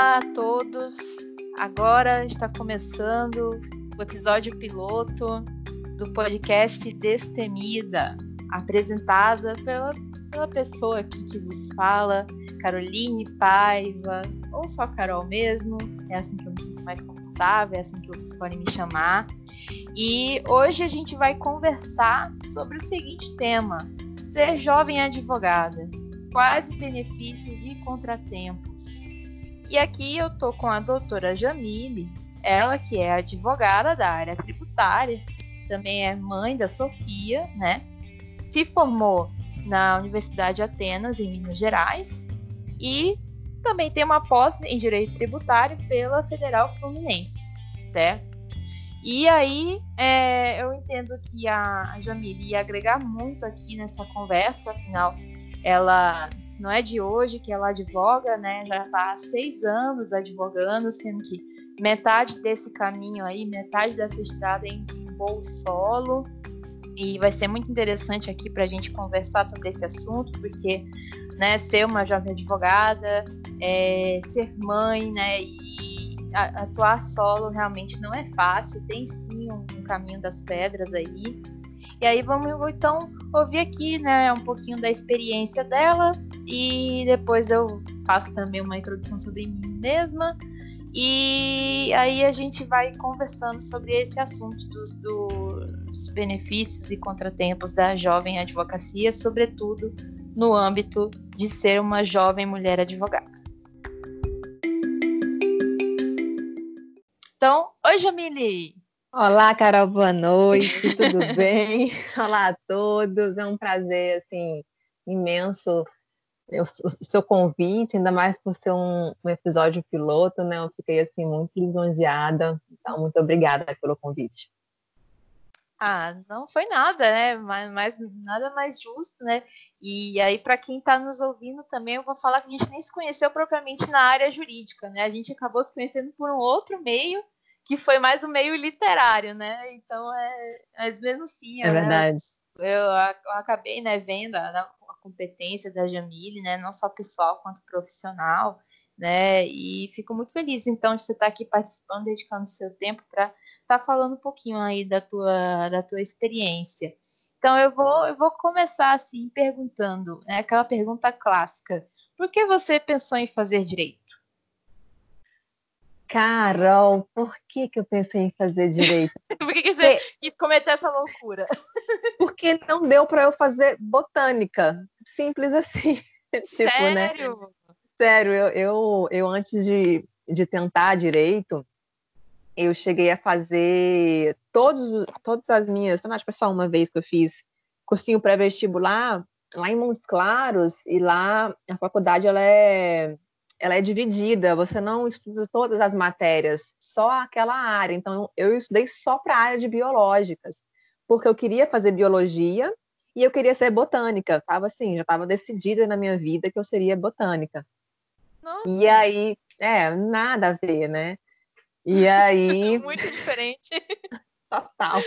a todos. Agora está começando o episódio piloto do podcast Destemida, apresentada pela, pela pessoa aqui que vos fala, Caroline Paiva, ou só Carol mesmo, é assim que eu me sinto mais confortável, é assim que vocês podem me chamar. E hoje a gente vai conversar sobre o seguinte tema: ser jovem advogada. Quais os benefícios e contratempos? E aqui eu tô com a doutora Jamile, ela que é advogada da área tributária, também é mãe da Sofia, né? Se formou na Universidade de Atenas, em Minas Gerais, e também tem uma pós em Direito Tributário pela Federal Fluminense, certo? E aí, é, eu entendo que a Jamile ia agregar muito aqui nessa conversa, afinal, ela não é de hoje que ela advoga, né? Já está há seis anos advogando, sendo que metade desse caminho aí, metade dessa estrada é em voo solo. E vai ser muito interessante aqui para a gente conversar sobre esse assunto, porque né, ser uma jovem advogada, é, ser mãe, né, e atuar solo realmente não é fácil, tem sim um, um caminho das pedras aí. E aí vamos então ouvir aqui, né, um pouquinho da experiência dela e depois eu faço também uma introdução sobre mim mesma. E aí a gente vai conversando sobre esse assunto dos, dos benefícios e contratempos da jovem advocacia, sobretudo no âmbito de ser uma jovem mulher advogada. Então, oi Jamile! Olá, Carol, boa noite, tudo bem? Olá a todos, é um prazer, assim, imenso o seu convite, ainda mais por ser um, um, episódio piloto, né? Eu fiquei, assim, muito lisonjeada, então, muito obrigada pelo convite. Ah, não foi nada, né? Mas, mas nada mais justo, né? E aí, para quem está nos ouvindo também, eu vou falar que a gente nem se conheceu propriamente na área jurídica, né? A gente acabou se conhecendo por um outro meio, que foi mais o meio literário, né? Então é, mas mesmo assim, é verdade. Eu, eu acabei, né, vendo a, a, competência da Jamile, né, não só pessoal quanto profissional, né? E fico muito feliz então de você estar aqui participando, dedicando seu tempo para estar tá falando um pouquinho aí da tua da tua experiência. Então eu vou eu vou começar assim perguntando, né, aquela pergunta clássica: por que você pensou em fazer direito? Carol, por que, que eu pensei em fazer direito? por que, que você Porque... quis cometer essa loucura? Porque não deu para eu fazer botânica. Simples assim. tipo, né? Sério? né? Sério, eu, eu, eu antes de, de tentar direito, eu cheguei a fazer todos, todas as minhas, acho que foi só uma vez que eu fiz cursinho pré-vestibular lá em Montes Claros, e lá a faculdade ela é ela é dividida, você não estuda todas as matérias, só aquela área. Então, eu estudei só para a área de biológicas, porque eu queria fazer biologia e eu queria ser botânica. Tava assim, já estava decidida na minha vida que eu seria botânica. Nossa. E aí, é, nada a ver, né? E aí. Muito diferente. Total.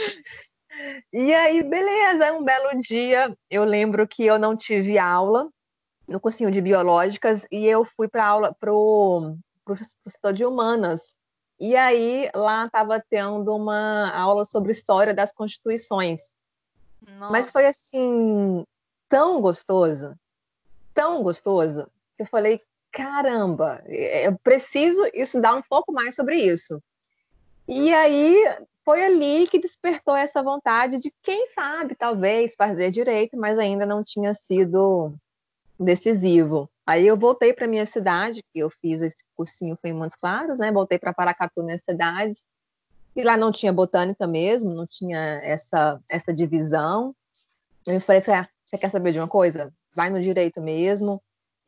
E aí, beleza, um belo dia, eu lembro que eu não tive aula, no cursinho de biológicas e eu fui para aula pro, pro setor de humanas. E aí lá estava tendo uma aula sobre história das constituições. Nossa. Mas foi assim tão gostoso, tão gostoso, que eu falei, caramba, é, eu preciso estudar um pouco mais sobre isso. E aí foi ali que despertou essa vontade de, quem sabe, talvez fazer direito, mas ainda não tinha sido decisivo. Aí eu voltei para minha cidade, que eu fiz esse cursinho foi em Montes Claros, né? Voltei para Paracatu, minha cidade. E lá não tinha botânica mesmo, não tinha essa essa divisão. Eu falei assim, ah, você quer saber de uma coisa? Vai no direito mesmo.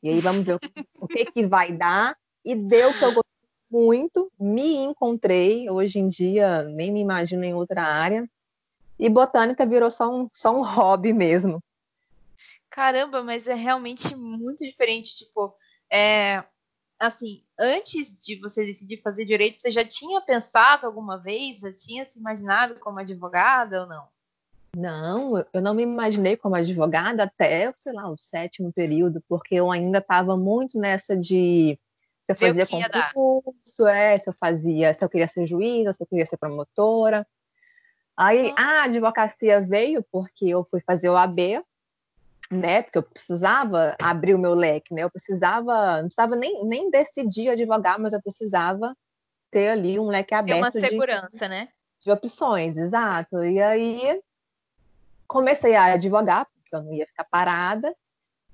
E aí vamos ver o, que que vai dar. E deu que eu gostei muito, me encontrei. Hoje em dia nem me imagino em outra área. E botânica virou só um, só um hobby mesmo caramba, mas é realmente muito diferente. Tipo, é, assim, antes de você decidir fazer direito, você já tinha pensado alguma vez, já tinha se imaginado como advogada ou não? Não, eu não me imaginei como advogada até, sei lá, o sétimo período, porque eu ainda estava muito nessa de Se eu fazia concurso, é, se eu fazia, se eu queria ser juíza, se eu queria ser promotora. Aí Nossa. a advocacia veio porque eu fui fazer o AB, né? Porque eu precisava abrir o meu leque, né? Eu precisava, não precisava nem, nem decidir advogar, mas eu precisava ter ali um leque aberto. Ter uma segurança, de, né? De opções, exato. E aí comecei a advogar, porque eu não ia ficar parada.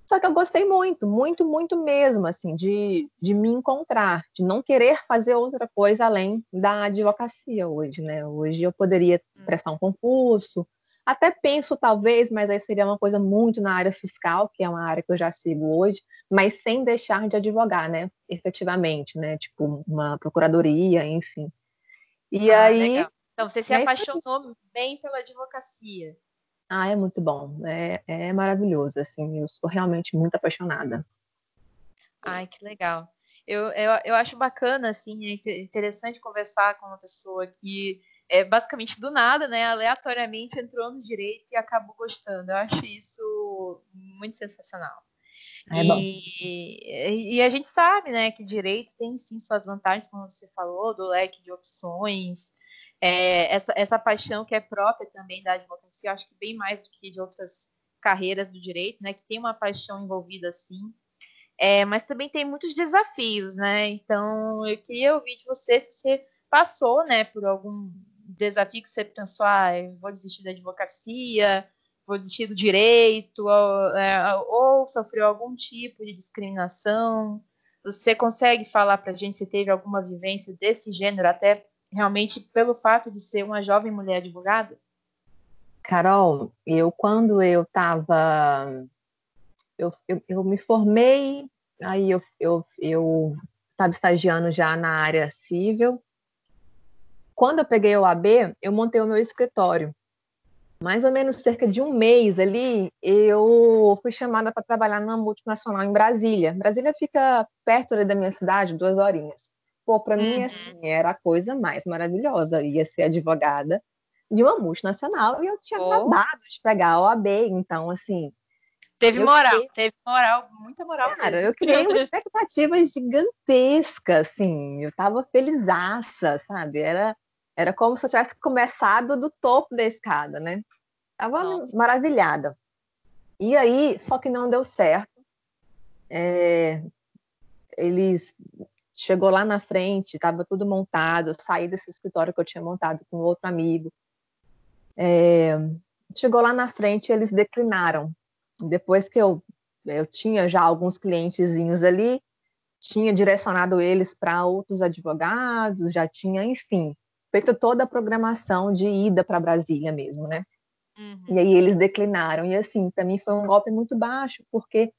Só que eu gostei muito, muito, muito mesmo, assim, de, de me encontrar, de não querer fazer outra coisa além da advocacia hoje, né? Hoje eu poderia hum. prestar um concurso, até penso, talvez, mas aí seria uma coisa muito na área fiscal, que é uma área que eu já sigo hoje, mas sem deixar de advogar, né? Efetivamente, né? Tipo, uma procuradoria, enfim. E ah, aí. Legal. Então, você se apaixonou bem pela advocacia. Ah, é muito bom. É, é maravilhoso, assim. Eu sou realmente muito apaixonada. Ai, que legal. Eu, eu, eu acho bacana, assim, é interessante conversar com uma pessoa que é, basicamente do nada, né, aleatoriamente entrou no direito e acabou gostando. Eu acho isso muito sensacional. É e, e, a gente sabe, né, que direito tem sim suas vantagens, como você falou, do leque de opções, é, essa, essa paixão que é própria também da advocacia, eu acho que bem mais do que de outras carreiras do direito, né, que tem uma paixão envolvida assim. É, mas também tem muitos desafios, né? Então, eu queria ouvir de você se você passou, né, por algum desafio que você pensou, ah, vou desistir da advocacia, vou desistir do direito, ou, é, ou sofreu algum tipo de discriminação? Você consegue falar para a gente se teve alguma vivência desse gênero, até realmente pelo fato de ser uma jovem mulher advogada? Carol, eu quando eu estava. Eu, eu, eu, me formei, aí eu estava eu, eu estagiando já na área civil, quando eu peguei o AB, eu montei o meu escritório. Mais ou menos cerca de um mês ali, eu fui chamada para trabalhar numa multinacional em Brasília. Brasília fica perto da minha cidade, duas horinhas. Pô, para uhum. mim, assim, era a coisa mais maravilhosa. Eu ia ser advogada de uma multinacional e eu tinha oh. acabado de pegar o AB. Então, assim, Teve moral, criei... teve moral, muita moral. Cara, mesmo. eu criei uma expectativa gigantesca, assim, eu tava felizaça, sabe? Era era como se eu tivesse começado do topo da escada, né? Tava Nossa. maravilhada. E aí, só que não deu certo. É, eles chegou lá na frente, estava tudo montado. Eu saí desse escritório que eu tinha montado com outro amigo. É, chegou lá na frente, eles declinaram. Depois que eu eu tinha já alguns clientezinhos ali, tinha direcionado eles para outros advogados, já tinha, enfim, feito toda a programação de ida para Brasília mesmo, né? Uhum. E aí eles declinaram. E assim, para mim foi um golpe muito baixo, porque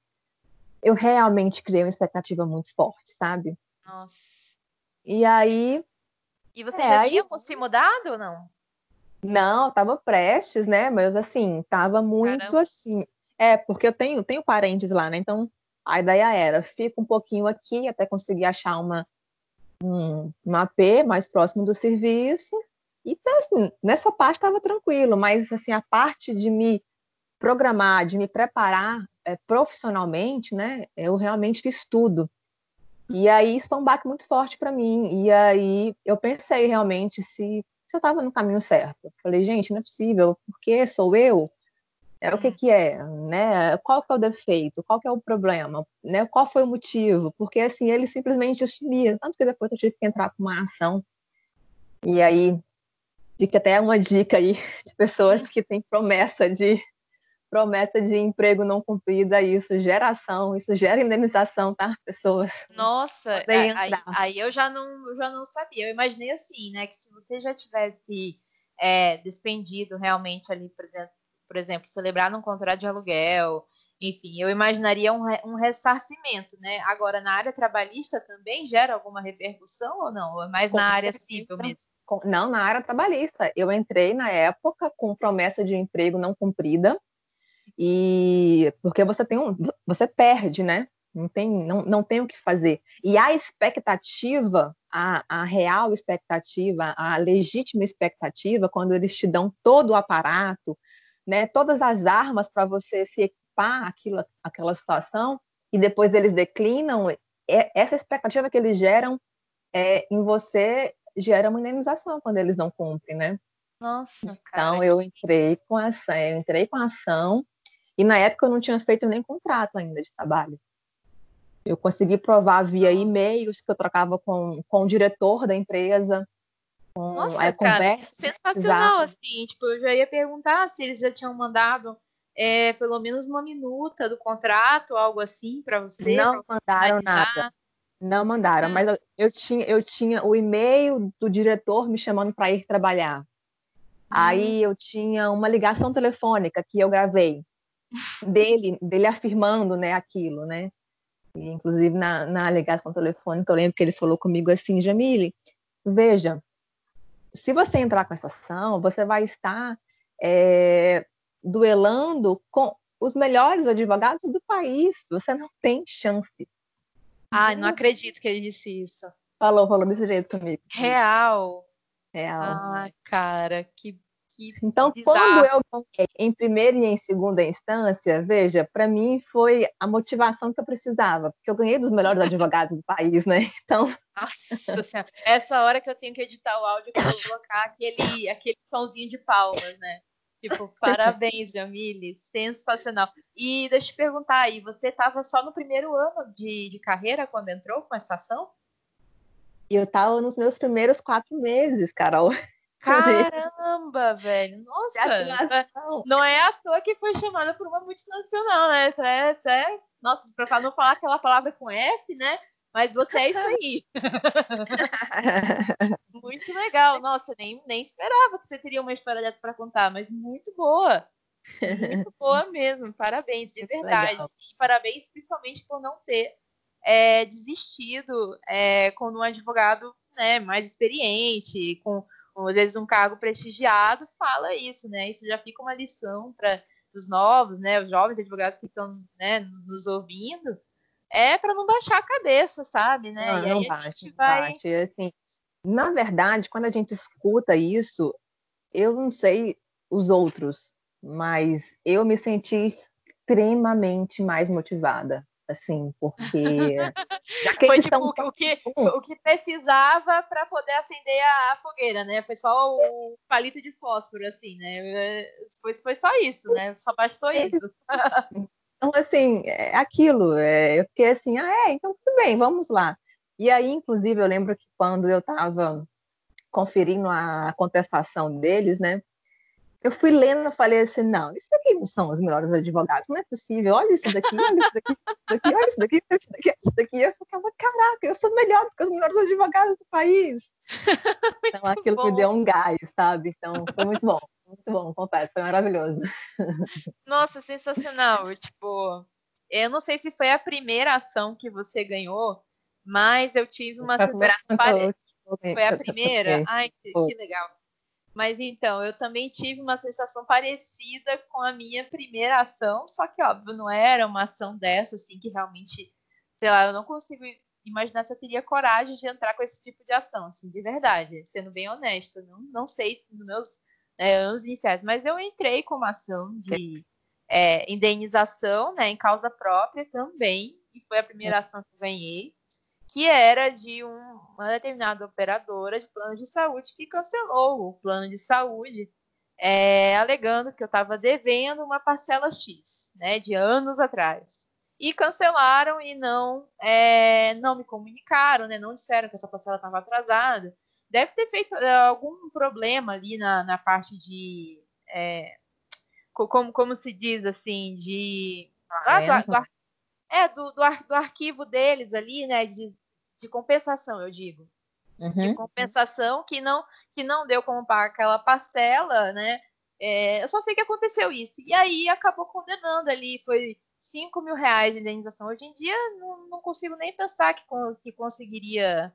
eu realmente criei uma expectativa muito forte, sabe? Nossa. E aí. E você é, já tinha aí... se mudado ou não? Não, estava prestes, né? Mas assim, estava muito Caramba. assim. É, porque eu tenho, tenho parentes lá, né? Então a ideia era, fica um pouquinho aqui até conseguir achar uma um, um AP mais próximo do serviço. Então, assim, nessa parte estava tranquilo, mas assim, a parte de me programar, de me preparar é, profissionalmente, né, eu realmente fiz tudo. E aí isso foi um baque muito forte para mim. E aí eu pensei realmente se, se eu estava no caminho certo. falei, gente, não é possível, porque sou eu? É, o que, hum. que é, né? Qual que é o defeito? Qual que é o problema? Né? Qual foi o motivo? Porque assim ele simplesmente assumia, tanto que depois eu tive que entrar com uma ação. E aí fica até uma dica aí de pessoas que têm promessa de promessa de emprego não cumprida, isso gera ação, isso gera indenização, tá, pessoas? Nossa, é, aí, aí, eu já não, já não sabia. Eu imaginei assim, né, que se você já tivesse é, despendido realmente ali, por exemplo, por exemplo, celebrar num contrato de aluguel, enfim, eu imaginaria um, um ressarcimento, né? Agora, na área trabalhista também gera alguma repercussão ou não? Ou é mais com na área civil mesmo? Não, na área trabalhista. Eu entrei na época com promessa de emprego não cumprida, e porque você tem um, você perde, né? Não tem, não, não tem o que fazer. E a expectativa, a, a real expectativa, a legítima expectativa, quando eles te dão todo o aparato, né, todas as armas para você se equipar aquilo, aquela situação, e depois eles declinam, essa expectativa que eles geram é, em você gera uma indenização quando eles não cumprem, né? Nossa, então, cara. Então eu entrei com ação, eu entrei com ação e na época eu não tinha feito nem contrato ainda de trabalho. Eu consegui provar via e-mails que eu trocava com, com o diretor da empresa. Com Nossa, a cara, sensacional, assim. Tipo, eu já ia perguntar se eles já tinham mandado é, pelo menos uma minuta do contrato, algo assim, para você. Não mandaram nada. Não mandaram, mas eu, eu, tinha, eu tinha o e-mail do diretor me chamando para ir trabalhar. Hum. Aí eu tinha uma ligação telefônica que eu gravei dele, dele afirmando, né, aquilo, né? E, inclusive na, na ligação telefônica eu lembro que ele falou comigo assim, Jamile, veja, se você entrar com essa ação, você vai estar é, duelando com os melhores advogados do país. Você não tem chance. Ai, não acredito que ele disse isso. Falou, falou desse jeito comigo. Real. Real. Ah, cara, que. Que então, bizarro. quando eu ganhei em primeira e em segunda instância, veja, para mim foi a motivação que eu precisava, porque eu ganhei dos melhores advogados do país, né? Então. Nossa senhora. Essa hora que eu tenho que editar o áudio, que eu vou colocar aquele, aquele somzinho de palmas, né? Tipo, parabéns, Jamile, sensacional. E deixa eu te perguntar aí, você estava só no primeiro ano de, de carreira quando entrou com essa ação? Eu estava nos meus primeiros quatro meses, Carol. Caramba, velho. Nossa, não é à toa que foi chamada por uma multinacional, né? É, é, nossa, para não falar aquela palavra com F, né? Mas você é isso aí. muito legal. Nossa, nem, nem esperava que você teria uma história dessa para contar, mas muito boa. Muito boa mesmo. Parabéns, de verdade. Legal. E parabéns principalmente por não ter é, desistido é, quando um advogado né, mais experiente, com às vezes um cargo prestigiado, fala isso, né? Isso já fica uma lição para os novos, né? Os jovens advogados que estão né, nos ouvindo é para não baixar a cabeça, sabe, né? Não, não baixa, vai... baixa. Assim, na verdade, quando a gente escuta isso, eu não sei os outros, mas eu me senti extremamente mais motivada, assim, porque já que foi tipo o, que, o que precisava para poder acender a, fogueira, né? Foi só o palito de fósforo, assim, né? Foi, foi só isso, né? Só bastou isso. Então, assim, é aquilo. É, eu fiquei assim, ah, é, então tudo bem, vamos lá. E aí, inclusive, eu lembro que quando eu estava conferindo a contestação deles, né? Eu fui lendo e falei assim, não, isso daqui não são os melhores advogados, não é possível, olha isso daqui, olha isso daqui, isso daqui, olha isso daqui, olha isso daqui, olha isso daqui. Eu ficava, caraca, eu sou melhor do que os melhores advogados do país. então aquilo bom. me deu um gás, sabe? Então foi muito bom. Muito bom, confesso, foi maravilhoso. Nossa, sensacional. Tipo, eu não sei se foi a primeira ação que você ganhou, mas eu tive uma sensação parecida. Foi a primeira? Ai, que, que legal. Mas então, eu também tive uma sensação parecida com a minha primeira ação, só que, óbvio, não era uma ação dessa, assim, que realmente, sei lá, eu não consigo imaginar se eu teria coragem de entrar com esse tipo de ação, assim, de verdade, sendo bem honesta. Não, não sei se nos meus né, anos iniciais, mas eu entrei com uma ação de é, indenização né, em causa própria também, e foi a primeira ação que eu ganhei, que era de um, uma determinada operadora de plano de saúde que cancelou o plano de saúde, é, alegando que eu estava devendo uma parcela X, né, de anos atrás. E cancelaram e não, é, não me comunicaram, né, não disseram que essa parcela estava atrasada deve ter feito uh, algum problema ali na, na parte de. É, como, como se diz assim, de. Ah, do, do, é, do, do, ar, do, arquivo deles ali, né? De, de compensação, eu digo. Uhum. De compensação que não, que não deu como pagar aquela parcela, né? É, eu só sei que aconteceu isso. E aí acabou condenando ali, foi 5 mil reais de indenização. Hoje em dia não, não consigo nem pensar que, que conseguiria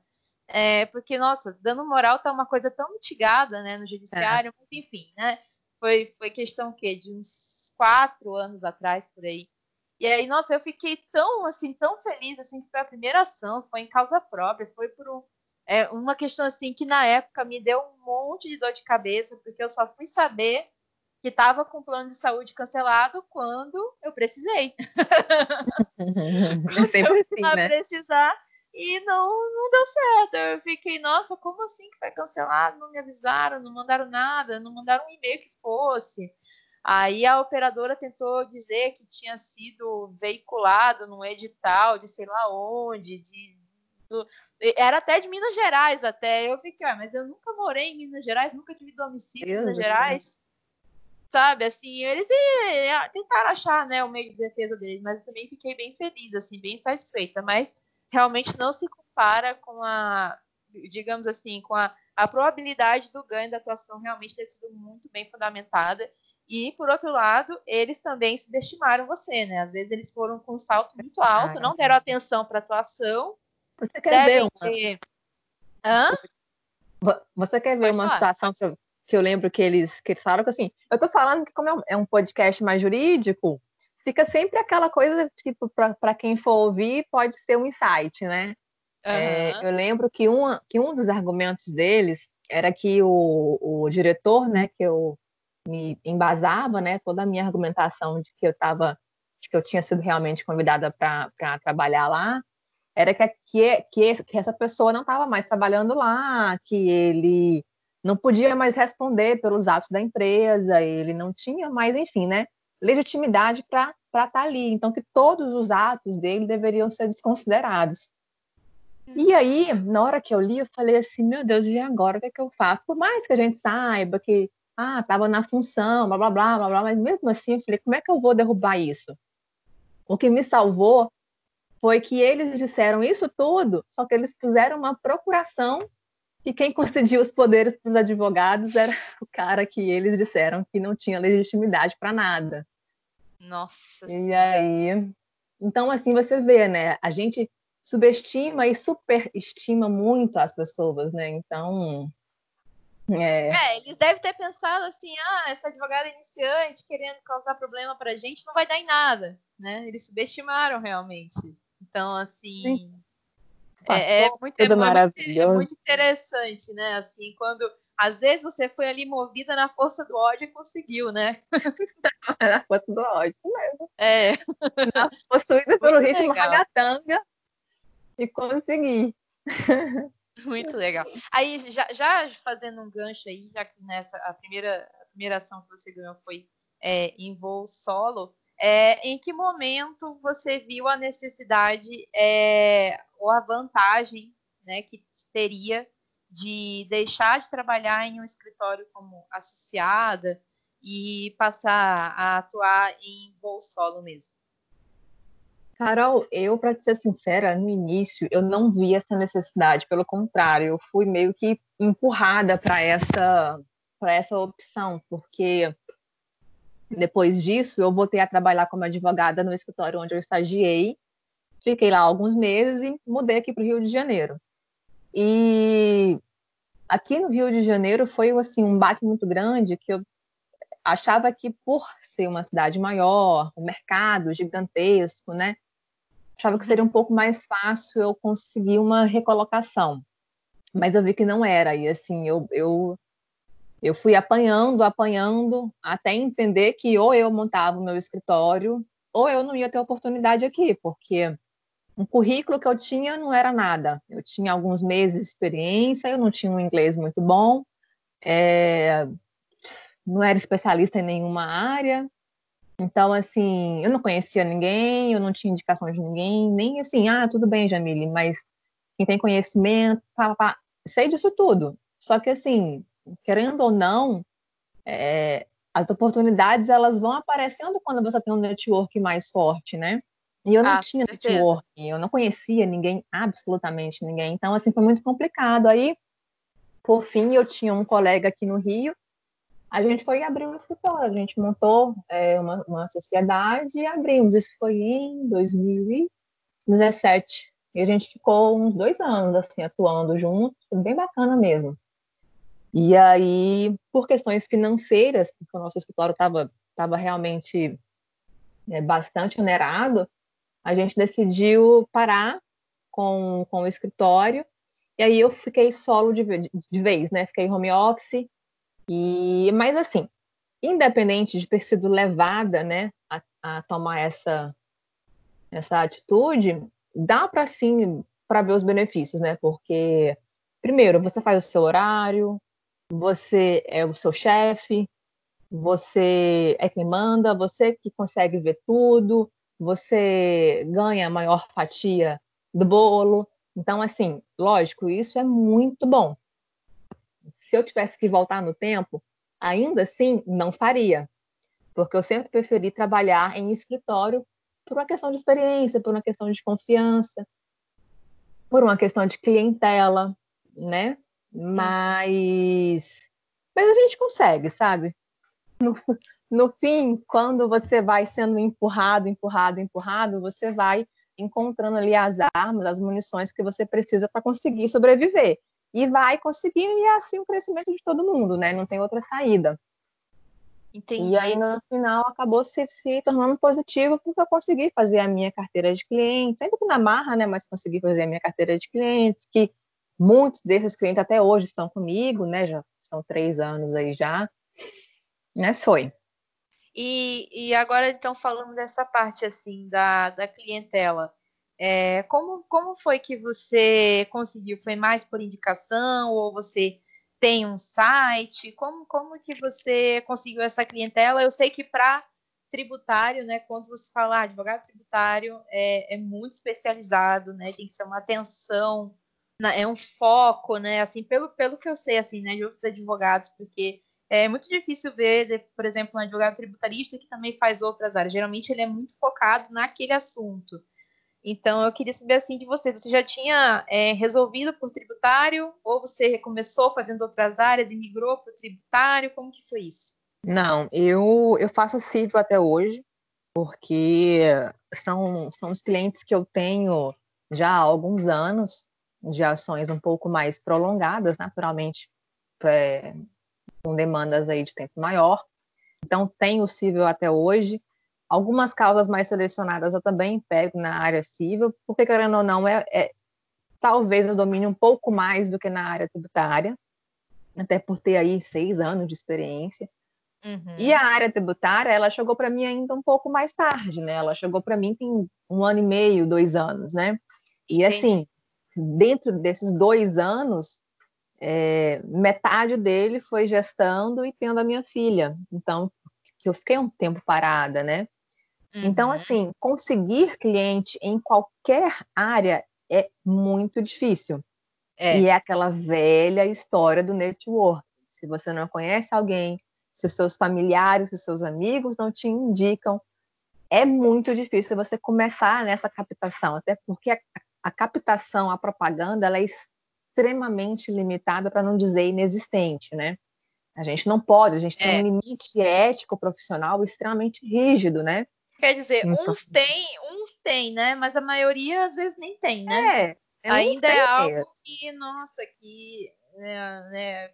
é, porque, nossa, dando moral tá uma coisa tão mitigada, né, no judiciário, é. enfim, né, foi, foi questão, que de uns quatro anos atrás, por aí. E aí, nossa, eu fiquei tão, assim, tão feliz, assim, que foi a primeira ação, foi em causa própria, foi por um, é, uma questão, assim, que na época me deu um monte de dor de cabeça, porque eu só fui saber que estava com o plano de saúde cancelado quando eu precisei. É sempre assim, né? precisar e não, não deu certo. Eu fiquei, nossa, como assim que foi cancelado? Não me avisaram, não mandaram nada, não mandaram um e-mail que fosse. Aí a operadora tentou dizer que tinha sido veiculado num edital de sei lá onde, de, do, era até de Minas Gerais até. Eu fiquei, ah, mas eu nunca morei em Minas Gerais, nunca tive domicílio em Minas Gerais. Sabe, assim, eles tentaram achar, né, o meio de defesa deles, mas eu também fiquei bem feliz, assim, bem satisfeita, mas realmente não se compara com a, digamos assim, com a, a probabilidade do ganho da atuação realmente ter sido muito bem fundamentada. E, por outro lado, eles também subestimaram você, né? Às vezes eles foram com um salto muito alto, não deram atenção para a atuação. Você quer ver uma... Ter... Hã? Você quer ver Pode uma falar. situação que eu, que eu lembro que eles, que eles falaram que assim, eu tô falando que como é um é podcast mais jurídico, fica sempre aquela coisa, tipo, para quem for ouvir, pode ser um insight, né? Uhum. É, eu lembro que, uma, que um dos argumentos deles era que o, o diretor, né, que eu me embasava, né, toda a minha argumentação de que eu estava, de que eu tinha sido realmente convidada para trabalhar lá, era que, que, que, que essa pessoa não estava mais trabalhando lá, que ele não podia mais responder pelos atos da empresa, ele não tinha mais, enfim, né, legitimidade para estar tá ali. Então, que todos os atos dele deveriam ser desconsiderados. E aí, na hora que eu li, eu falei assim, meu Deus, e agora o que, é que eu faço? Por mais que a gente saiba que, ah, estava na função, blá, blá, blá, blá, blá, mas mesmo assim, eu falei, como é que eu vou derrubar isso? O que me salvou foi que eles disseram isso tudo, só que eles puseram uma procuração e quem concedia os poderes para os advogados era o cara que eles disseram que não tinha legitimidade para nada. Nossa. E aí, então assim você vê, né? A gente subestima e superestima muito as pessoas, né? Então, é... é, eles devem ter pensado assim, ah, essa advogada iniciante querendo causar problema para a gente não vai dar em nada, né? Eles subestimaram realmente. Então, assim, Sim. É, é, muito, é, é muito, é muito interessante, né? Assim, quando às vezes você foi ali movida na força do ódio e conseguiu, né? na força do ódio mesmo. É. Possuída pelo muito ritmo legal. ragatanga e consegui. Muito legal. Aí, já, já, fazendo um gancho aí, já que nessa a primeira, a primeira ação que você ganhou foi é, em voo solo, é, em que momento você viu a necessidade é, ou a vantagem né, que teria de deixar de trabalhar em um escritório como associada e passar a atuar em voo solo mesmo? Carol, eu, para ser sincera, no início eu não vi essa necessidade, pelo contrário, eu fui meio que empurrada para essa, essa opção, porque depois disso, eu voltei a trabalhar como advogada no escritório onde eu estagiei. Fiquei lá alguns meses e mudei aqui para o Rio de Janeiro. E aqui no Rio de Janeiro foi assim um baque muito grande que eu achava que por ser uma cidade maior, um mercado gigantesco, né, achava que seria um pouco mais fácil eu conseguir uma recolocação. Mas eu vi que não era e assim eu, eu eu fui apanhando, apanhando, até entender que ou eu montava o meu escritório, ou eu não ia ter oportunidade aqui, porque um currículo que eu tinha não era nada. Eu tinha alguns meses de experiência, eu não tinha um inglês muito bom, é, não era especialista em nenhuma área. Então, assim, eu não conhecia ninguém, eu não tinha indicação de ninguém, nem assim, ah, tudo bem, Jamile, mas quem tem conhecimento, pá, pá, sei disso tudo. Só que, assim, querendo ou não, é, as oportunidades elas vão aparecendo quando você tem um network mais forte, né? E eu não ah, tinha network, eu não conhecia ninguém, absolutamente ninguém. Então, assim, foi muito complicado. Aí, por fim, eu tinha um colega aqui no Rio, a gente foi abrir um escritório, a gente montou é, uma, uma sociedade e abrimos. Isso foi em 2017. E a gente ficou uns dois anos, assim, atuando juntos, foi bem bacana mesmo. E aí, por questões financeiras, porque o nosso escritório estava tava realmente é, bastante onerado, a gente decidiu parar com, com o escritório. E aí eu fiquei solo de, de vez, né? Fiquei home office. E, mas assim, independente de ter sido levada, né, a, a tomar essa essa atitude, dá para sim para ver os benefícios, né? Porque primeiro você faz o seu horário, você é o seu chefe, você é quem manda, você que consegue ver tudo, você ganha a maior fatia do bolo. Então, assim, lógico, isso é muito bom. Se eu tivesse que voltar no tempo, ainda assim, não faria. Porque eu sempre preferi trabalhar em escritório por uma questão de experiência, por uma questão de confiança, por uma questão de clientela, né? Mas, mas a gente consegue, sabe? No, no fim, quando você vai sendo empurrado, empurrado, empurrado, você vai encontrando ali as armas, as munições que você precisa para conseguir sobreviver. E vai conseguir, e é assim o crescimento de todo mundo, né? Não tem outra saída. Entendi. E aí, no final, acabou se, se tornando positivo, porque eu consegui fazer a minha carteira de clientes, ainda que na marra, né? Mas consegui fazer a minha carteira de clientes, que muitos desses clientes até hoje estão comigo, né? Já são três anos aí já. Mas foi. E, e agora, então, falando dessa parte, assim, da, da clientela, é, como, como foi que você conseguiu? Foi mais por indicação ou você tem um site? Como, como que você conseguiu essa clientela? Eu sei que para tributário, né, quando você fala ah, advogado tributário, é, é muito especializado, né, tem que ser uma atenção, é um foco, né, assim, pelo, pelo que eu sei, assim, né, de outros advogados, porque é muito difícil ver, por exemplo, um advogado tributarista que também faz outras áreas. Geralmente ele é muito focado naquele assunto. Então, eu queria saber assim de você, você já tinha é, resolvido por tributário ou você recomeçou fazendo outras áreas e migrou para o tributário? Como que foi isso? Não, eu, eu faço civil até hoje, porque são, são os clientes que eu tenho já há alguns anos, de ações um pouco mais prolongadas, naturalmente, é, com demandas aí de tempo maior. Então, tenho civil até hoje. Algumas causas mais selecionadas eu também pego na área civil, porque, querendo ou não, é, é talvez eu domine um pouco mais do que na área tributária, até por ter aí seis anos de experiência. Uhum. E a área tributária, ela chegou para mim ainda um pouco mais tarde, né? Ela chegou para mim tem um ano e meio, dois anos, né? E assim, dentro desses dois anos, é, metade dele foi gestando e tendo a minha filha. Então, que eu fiquei um tempo parada, né? Então, uhum. Então, assim, conseguir cliente em qualquer área é muito difícil. É. E é aquela velha história do network. Se você não conhece alguém, se os seus familiares, se os seus amigos não te indicam, é muito difícil você começar nessa captação, até porque a, a captação, a propaganda, ela é extremamente limitada, para não dizer inexistente, né? A gente não pode, a gente tem é. um limite ético profissional extremamente rígido, né? Quer dizer, então... uns tem, uns tem, né? Mas a maioria às vezes nem tem, né? É, é Ainda é algo que, nossa, que né, né,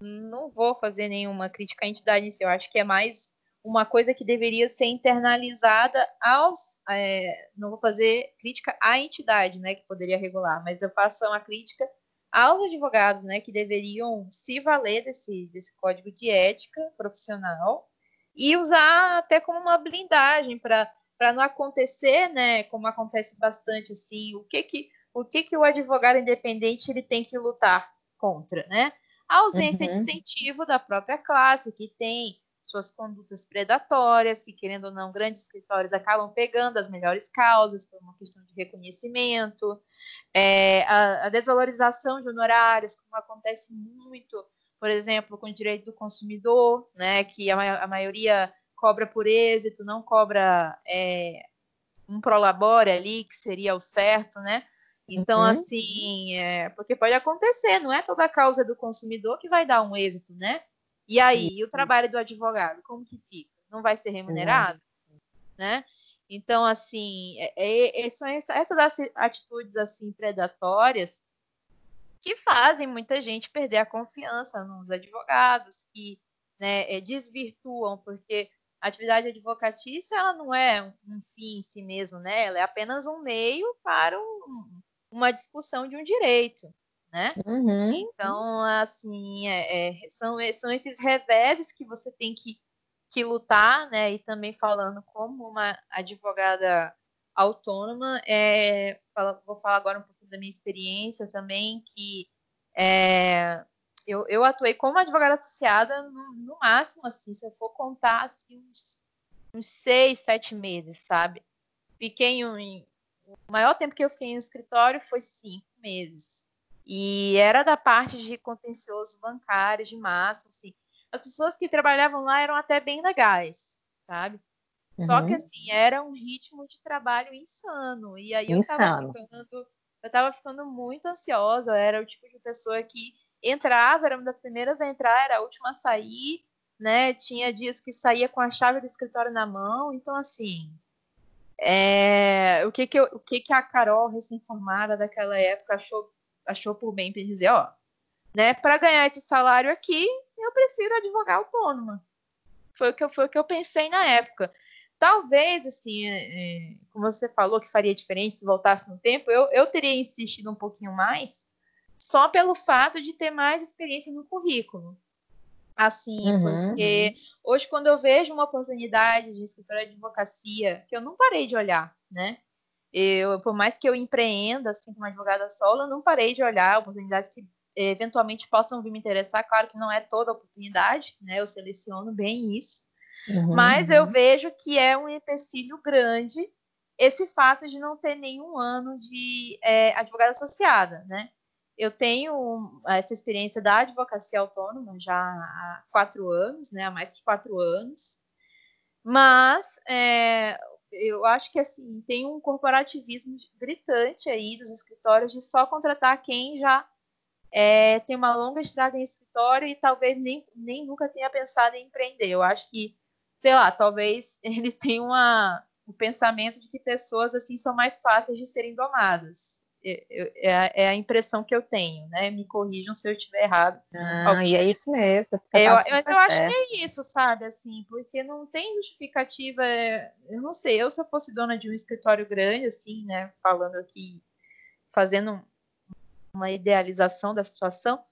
não vou fazer nenhuma crítica à entidade em si. Eu acho que é mais uma coisa que deveria ser internalizada aos. É, não vou fazer crítica à entidade, né, que poderia regular, mas eu faço uma crítica aos advogados, né, que deveriam se valer desse, desse código de ética profissional e usar até como uma blindagem para para não acontecer, né, como acontece bastante assim, o que que o que que o advogado independente ele tem que lutar contra, né? A ausência uhum. de incentivo da própria classe que tem suas condutas predatórias, que querendo ou não, grandes escritórios acabam pegando as melhores causas por uma questão de reconhecimento, é, a, a, desvalorização de honorários, como acontece muito, por exemplo, com o direito do consumidor, né, que a, a maioria cobra por êxito, não cobra é, um prolabore ali, que seria o certo, né? Então, uhum. assim, é, porque pode acontecer, não é toda a causa do consumidor que vai dar um êxito, né? E aí, e o trabalho do advogado, como que fica? Não vai ser remunerado? Né? Então, assim, é, é, é, são essas atitudes assim predatórias que fazem muita gente perder a confiança nos advogados, que né, é, desvirtuam, porque a atividade advocatícia ela não é um fim em si mesmo, né? Ela é apenas um meio para um, uma discussão de um direito né? Uhum. Então, assim, é, é, são, são esses reveses que você tem que que lutar, né? E também falando como uma advogada autônoma, é, vou falar agora um pouco da minha experiência também, que é, eu, eu atuei como advogada associada no, no, máximo, assim, se eu for contar, assim, uns, uns seis, sete meses, sabe? Fiquei em, o maior tempo que eu fiquei no escritório foi cinco meses. E era da parte de contencioso bancário, de massa, assim. As pessoas que trabalhavam lá eram até bem legais, sabe? Uhum. Só que, uhum. assim, era um ritmo de trabalho insano. E aí eu insano. tava ficando, eu tava ficando muito ansiosa. era o tipo de pessoa que entrava, era uma das primeiras a entrar, era a última a sair, né? Tinha dias que saía com a chave do escritório na mão. Então, assim, é, o que que, eu, o que que a Carol, recém-formada daquela época, achou, achou por bem para dizer, ó, né, para ganhar esse salário aqui, eu prefiro advogar autônoma. Foi o que eu, foi o que eu pensei na época. Talvez, assim, é, é como você falou que faria diferente se voltasse no tempo, eu, eu teria insistido um pouquinho mais, só pelo fato de ter mais experiência no currículo assim, uhum. porque hoje quando eu vejo uma oportunidade de escritora de advocacia, que eu não parei de olhar, né? Eu, por mais que eu empreenda assim como advogada solo, eu não parei de olhar oportunidades que eventualmente possam vir me interessar. Claro que não é toda oportunidade, né? Eu seleciono bem isso. Uhum, mas eu vejo que é um empecilho grande esse fato de não ter nenhum ano de é, advogada associada, né? eu tenho essa experiência da advocacia autônoma já há quatro anos, né, há mais de quatro anos, mas é, eu acho que assim tem um corporativismo gritante aí dos escritórios de só contratar quem já é, tem uma longa estrada em escritório e talvez nem, nem nunca tenha pensado em empreender. Eu acho que, sei lá, talvez eles tenham uma, o pensamento de que pessoas assim são mais fáceis de serem domadas. É, é, é, a impressão que eu tenho, né? Me corrijam se eu estiver errado. Ah, e é isso mesmo. Eu, mas eu acho que é isso, sabe? Assim, porque não tem justificativa. Eu não sei, eu se eu fosse dona de um escritório grande, assim, né? Falando aqui, fazendo uma idealização da situação,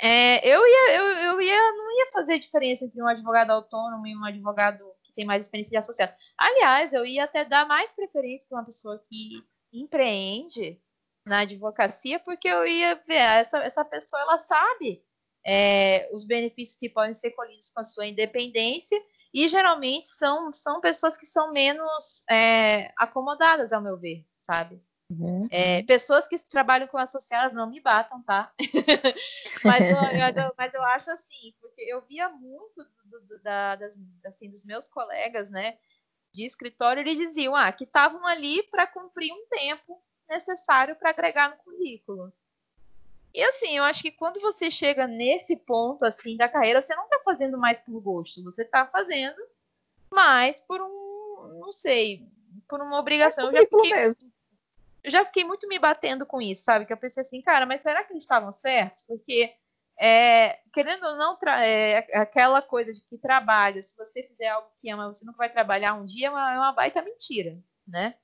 é, eu ia, eu, eu ia, não ia fazer diferença entre um advogado autônomo e um advogado que tem mais experiência de associado. Aliás, eu ia até dar mais preferência para uma pessoa que empreende na advocacia, porque eu ia ver, essa, essa pessoa ela sabe é, os benefícios que podem ser colhidos com a sua independência, e geralmente são, são pessoas que são menos é, acomodadas, ao meu ver, sabe? Uhum. É, pessoas que trabalham com associadas não me batam, tá? mas, eu, mas, eu, acho assim, porque eu via muito do, do, da, das, assim, dos meus colegas, né? de escritório, eles diziam ah, que estavam ali para cumprir um tempo necessário para agregar no currículo. E assim, eu acho que quando você chega nesse ponto assim da carreira, você não está fazendo mais por gosto, você está fazendo mais por um, não sei, por uma obrigação. É eu já fiquei, eu já fiquei muito me batendo com isso, sabe? Que eu pensei assim, cara, mas será que eles estavam certos? Porque é, querendo ou não, é, aquela coisa de que trabalha, se você fizer algo que ama, você não vai trabalhar um dia, é uma, é uma baita mentira, né?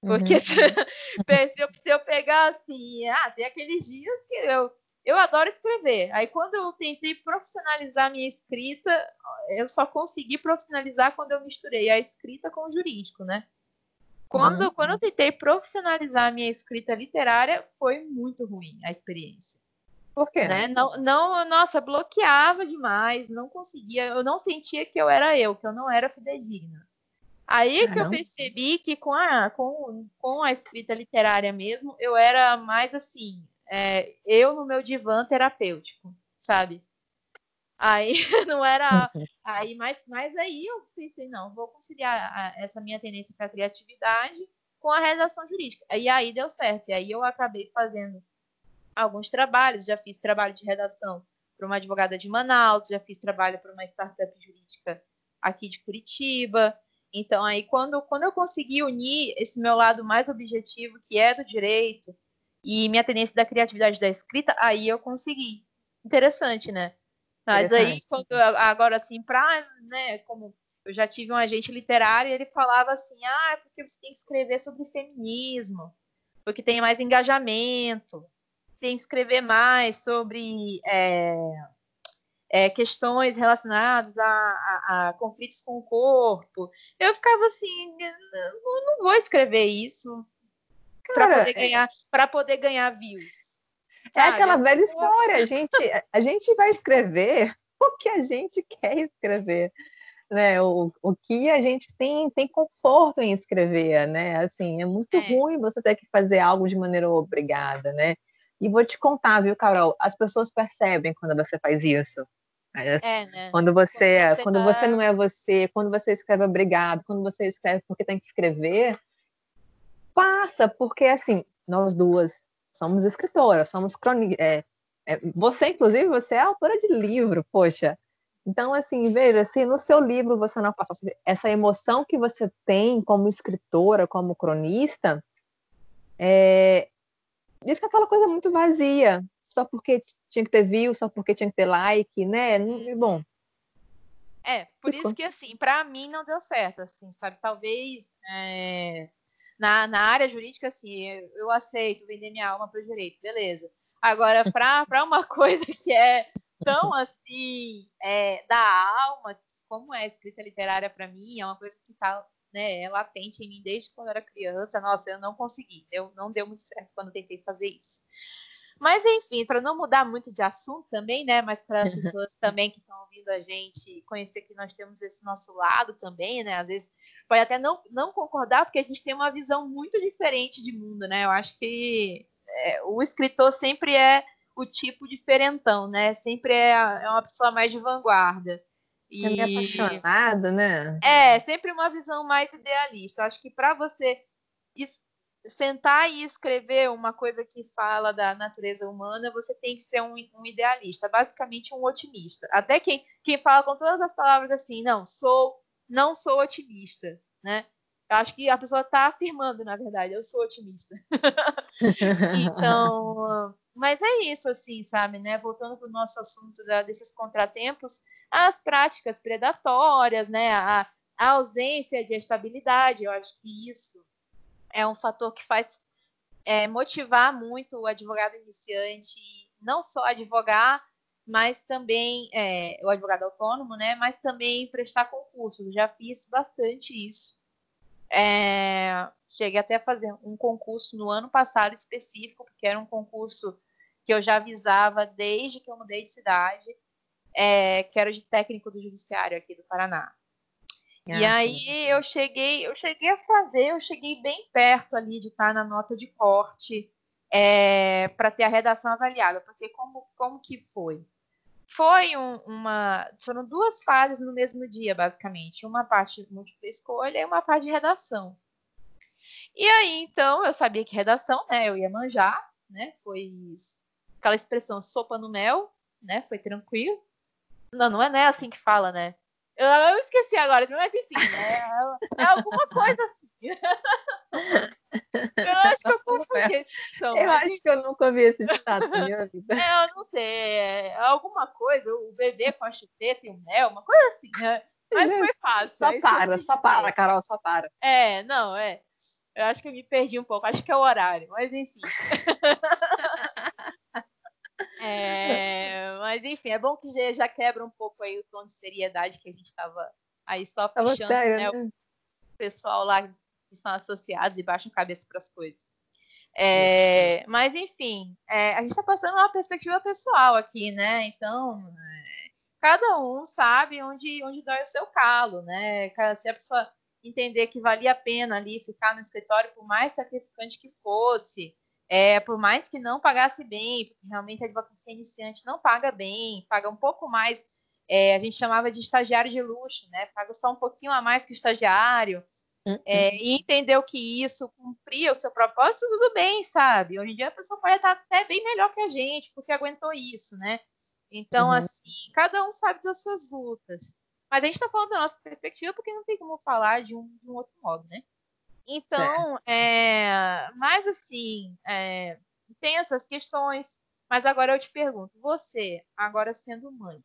Porque uhum. se, se, eu, se eu pegar assim, ah, tem aqueles dias que eu, eu adoro escrever. Aí quando eu tentei profissionalizar minha escrita, eu só consegui profissionalizar quando eu misturei a escrita com o jurídico, né? Quando, uhum. quando eu tentei profissionalizar a minha escrita literária, foi muito ruim a experiência. Por quê? Né? Não, não, nossa, bloqueava demais, não conseguia, eu não sentia que eu era eu, que eu não era fidedigna. Aí ah, que eu percebi que com a, com, com a escrita literária mesmo, eu era mais assim, é, eu no meu divã terapêutico, sabe? Aí não era. Aí, mas, mas aí eu pensei, não, vou conciliar a, essa minha tendência para criatividade com a redação jurídica. E aí deu certo. E aí eu acabei fazendo alguns trabalhos, já fiz trabalho de redação para uma advogada de Manaus, já fiz trabalho para uma startup jurídica aqui de Curitiba. Então, aí, quando, quando eu consegui unir esse meu lado mais objetivo, que é do direito, e minha tendência da criatividade da escrita, aí eu consegui. Interessante, né? Mas aí, quando, agora, assim, para, né, como eu já tive um agente literário, ele falava assim, ah, é porque você tem que escrever sobre feminismo, porque tem mais engajamento tem que escrever mais sobre é, é, questões relacionadas a, a, a, conflitos com o corpo. Eu ficava assim, não, não vou escrever isso para poder é ganhar para poder ganhar views. É aquela velha história, a gente a gente vai escrever o que a gente quer escrever. Né, o, o que a gente tem, tem conforto em escrever, né? Assim, é muito é. ruim você ter que fazer algo de maneira obrigada, né? E vou te contar, viu, Carol? As pessoas percebem quando você faz isso. É, é né? Quando você, quando, você, quando tá... você, não é você, quando você escreve obrigado, quando você escreve porque tem que escrever, passa, porque assim, nós duas somos escritoras, somos cronistas. É, é, você, inclusive, você é autora de livro, poxa. Então, assim, veja, se no seu livro você não passa essa emoção que você tem como escritora, como cronista, é, e fica aquela coisa muito vazia, só porque tinha que ter view, só porque tinha que ter like, né? Bom. É, por ficou. isso que, assim, para mim não deu certo, assim, sabe? Talvez é, na, na área jurídica, assim, eu, eu aceito vender minha alma para o direito, beleza. Agora, para uma coisa que é tão, assim, é, da alma, como é escrita literária para mim, é uma coisa que está né, é latente em mim desde quando eu era criança. Nossa, eu não consegui, eu não deu muito certo quando tentei fazer isso. Mas enfim, para não mudar muito de assunto também, né? Mas para as pessoas também que estão ouvindo a gente conhecer que nós temos esse nosso lado também, né? Às vezes pode até não, não concordar, porque a gente tem uma visão muito diferente de mundo, né? Eu acho que é, o escritor sempre é o tipo diferentão, né? Sempre é, é uma pessoa mais de vanguarda. E... É apaixonado, né? É, sempre uma visão mais idealista. Eu acho que para você sentar e escrever uma coisa que fala da natureza humana, você tem que ser um, um, idealista, basicamente um otimista. Até quem, quem fala com todas as palavras assim, não, sou, não sou otimista, né? Eu acho que a pessoa está afirmando, na verdade, eu sou otimista. então, mas é isso, assim, sabe, né? Voltando para o nosso assunto da, desses contratempos, as práticas predatórias, né? A, a ausência de estabilidade, eu acho que isso é um fator que faz é, motivar muito o advogado iniciante, não só advogar, mas também é, o advogado autônomo, né? Mas também prestar concursos. Já fiz bastante isso. É, cheguei até a fazer um concurso no ano passado específico, porque era um concurso que eu já avisava desde que eu mudei de cidade, é, que era de técnico do judiciário aqui do Paraná. Ah, e aí eu cheguei, eu cheguei a fazer, eu cheguei bem perto ali de estar na nota de corte é, para ter a redação avaliada, porque como, como que foi? Foi um, uma. Foram duas fases no mesmo dia, basicamente. Uma parte múltipla escolha e uma parte de redação. E aí, então, eu sabia que redação, né? Eu ia manjar, né? Foi aquela expressão sopa no mel, né? Foi tranquilo. Não, não é, né, assim que fala, né? Eu, eu esqueci agora, mas enfim, né? é, é alguma coisa assim. eu acho que eu confundi esse som. Eu acho que eu nunca ouvi esse ditado na minha vida. É, eu não sei, é, é alguma coisa, o bebê com a chupeta e o mel, uma coisa assim, né? Mas foi fácil. Só para, só para, Carol, só para. É, não, é. Eu acho que eu me perdi um pouco, acho que é o horário, mas enfim. É, mas enfim, é bom que já, já, quebra um pouco aí o tom de seriedade que a gente estava aí só puxando, né? O pessoal lá que são associados e baixam cabeça para as coisas. É, mas enfim, é, a gente está passando uma perspectiva pessoal aqui, né? Então, é, cada um sabe onde, onde dói o seu calo, né? Se a pessoa entender que valia a pena ali ficar no escritório, por mais sacrificante que fosse, é, por mais que não pagasse bem, porque realmente a advocacia iniciante não paga bem, paga um pouco mais, é, a gente chamava de estagiário de luxo, né? Paga só um pouquinho a mais que o estagiário. Uhum. É, e entendeu que isso cumpria o seu propósito, tudo bem, sabe? Hoje em dia a pessoa pode estar até bem melhor que a gente, porque aguentou isso, né? Então, uhum. assim, cada um sabe das suas lutas. Mas a gente está falando da nossa perspectiva porque não tem como falar de um, de um outro modo, né? Então, é, mas assim, é, tem essas questões, mas agora eu te pergunto, você, agora sendo mãe,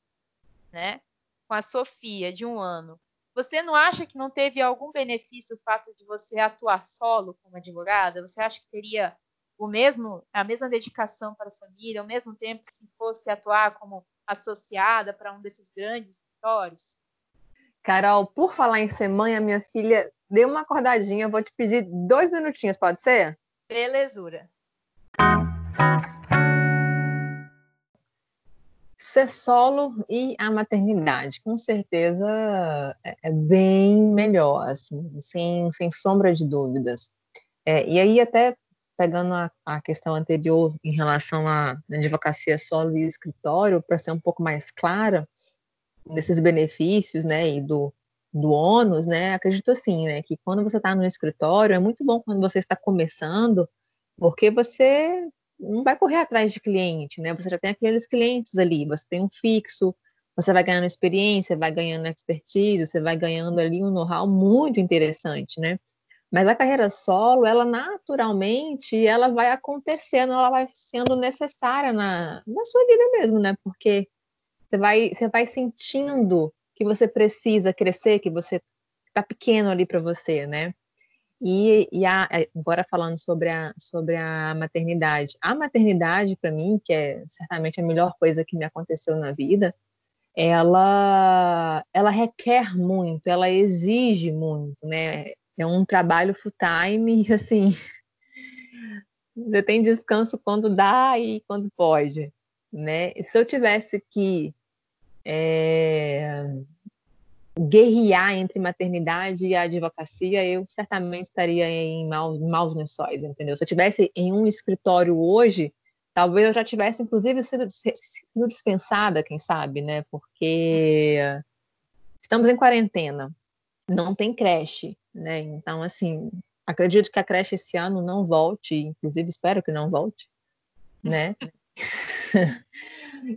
né, com a Sofia de um ano, você não acha que não teve algum benefício o fato de você atuar solo como advogada? Você acha que teria o mesmo, a mesma dedicação para a família, ao mesmo tempo se fosse atuar como associada para um desses grandes escritórios? Carol, por falar em ser mãe, a minha filha deu uma acordadinha. Vou te pedir dois minutinhos, pode ser? Belezura. Ser solo e a maternidade, com certeza é, é bem melhor, assim, sem, sem sombra de dúvidas. É, e aí, até pegando a, a, questão anterior em relação à advocacia solo e escritório, para ser um pouco mais clara, desses benefícios, né, e do, do ônus, né, acredito assim, né, que quando você está no escritório, é muito bom quando você está começando, porque você não vai correr atrás de cliente, né, você já tem aqueles clientes ali, você tem um fixo, você vai ganhando experiência, vai ganhando expertise, você vai ganhando ali um know-how muito interessante, né, mas a carreira solo, ela naturalmente, ela vai acontecendo, ela vai sendo necessária na, na sua vida mesmo, né, porque você vai, você vai sentindo que você precisa crescer, que você está pequeno ali para você, né? E, e a, é, agora falando sobre a, sobre a maternidade. A maternidade, para mim, que é certamente a melhor coisa que me aconteceu na vida, ela, ela requer muito, ela exige muito, né? É um trabalho full time e, assim, você tem descanso quando dá e quando pode, né? Se eu tivesse que é, guerrear entre maternidade e advocacia, eu certamente estaria em maus, lençóis, entendeu? Se eu tivesse em um escritório hoje, talvez eu já tivesse, inclusive, sido, sido dispensada, quem sabe, né? Porque estamos em quarentena, não tem creche, né? Então, assim, acredito que a creche esse ano não volte, inclusive espero que não volte, né?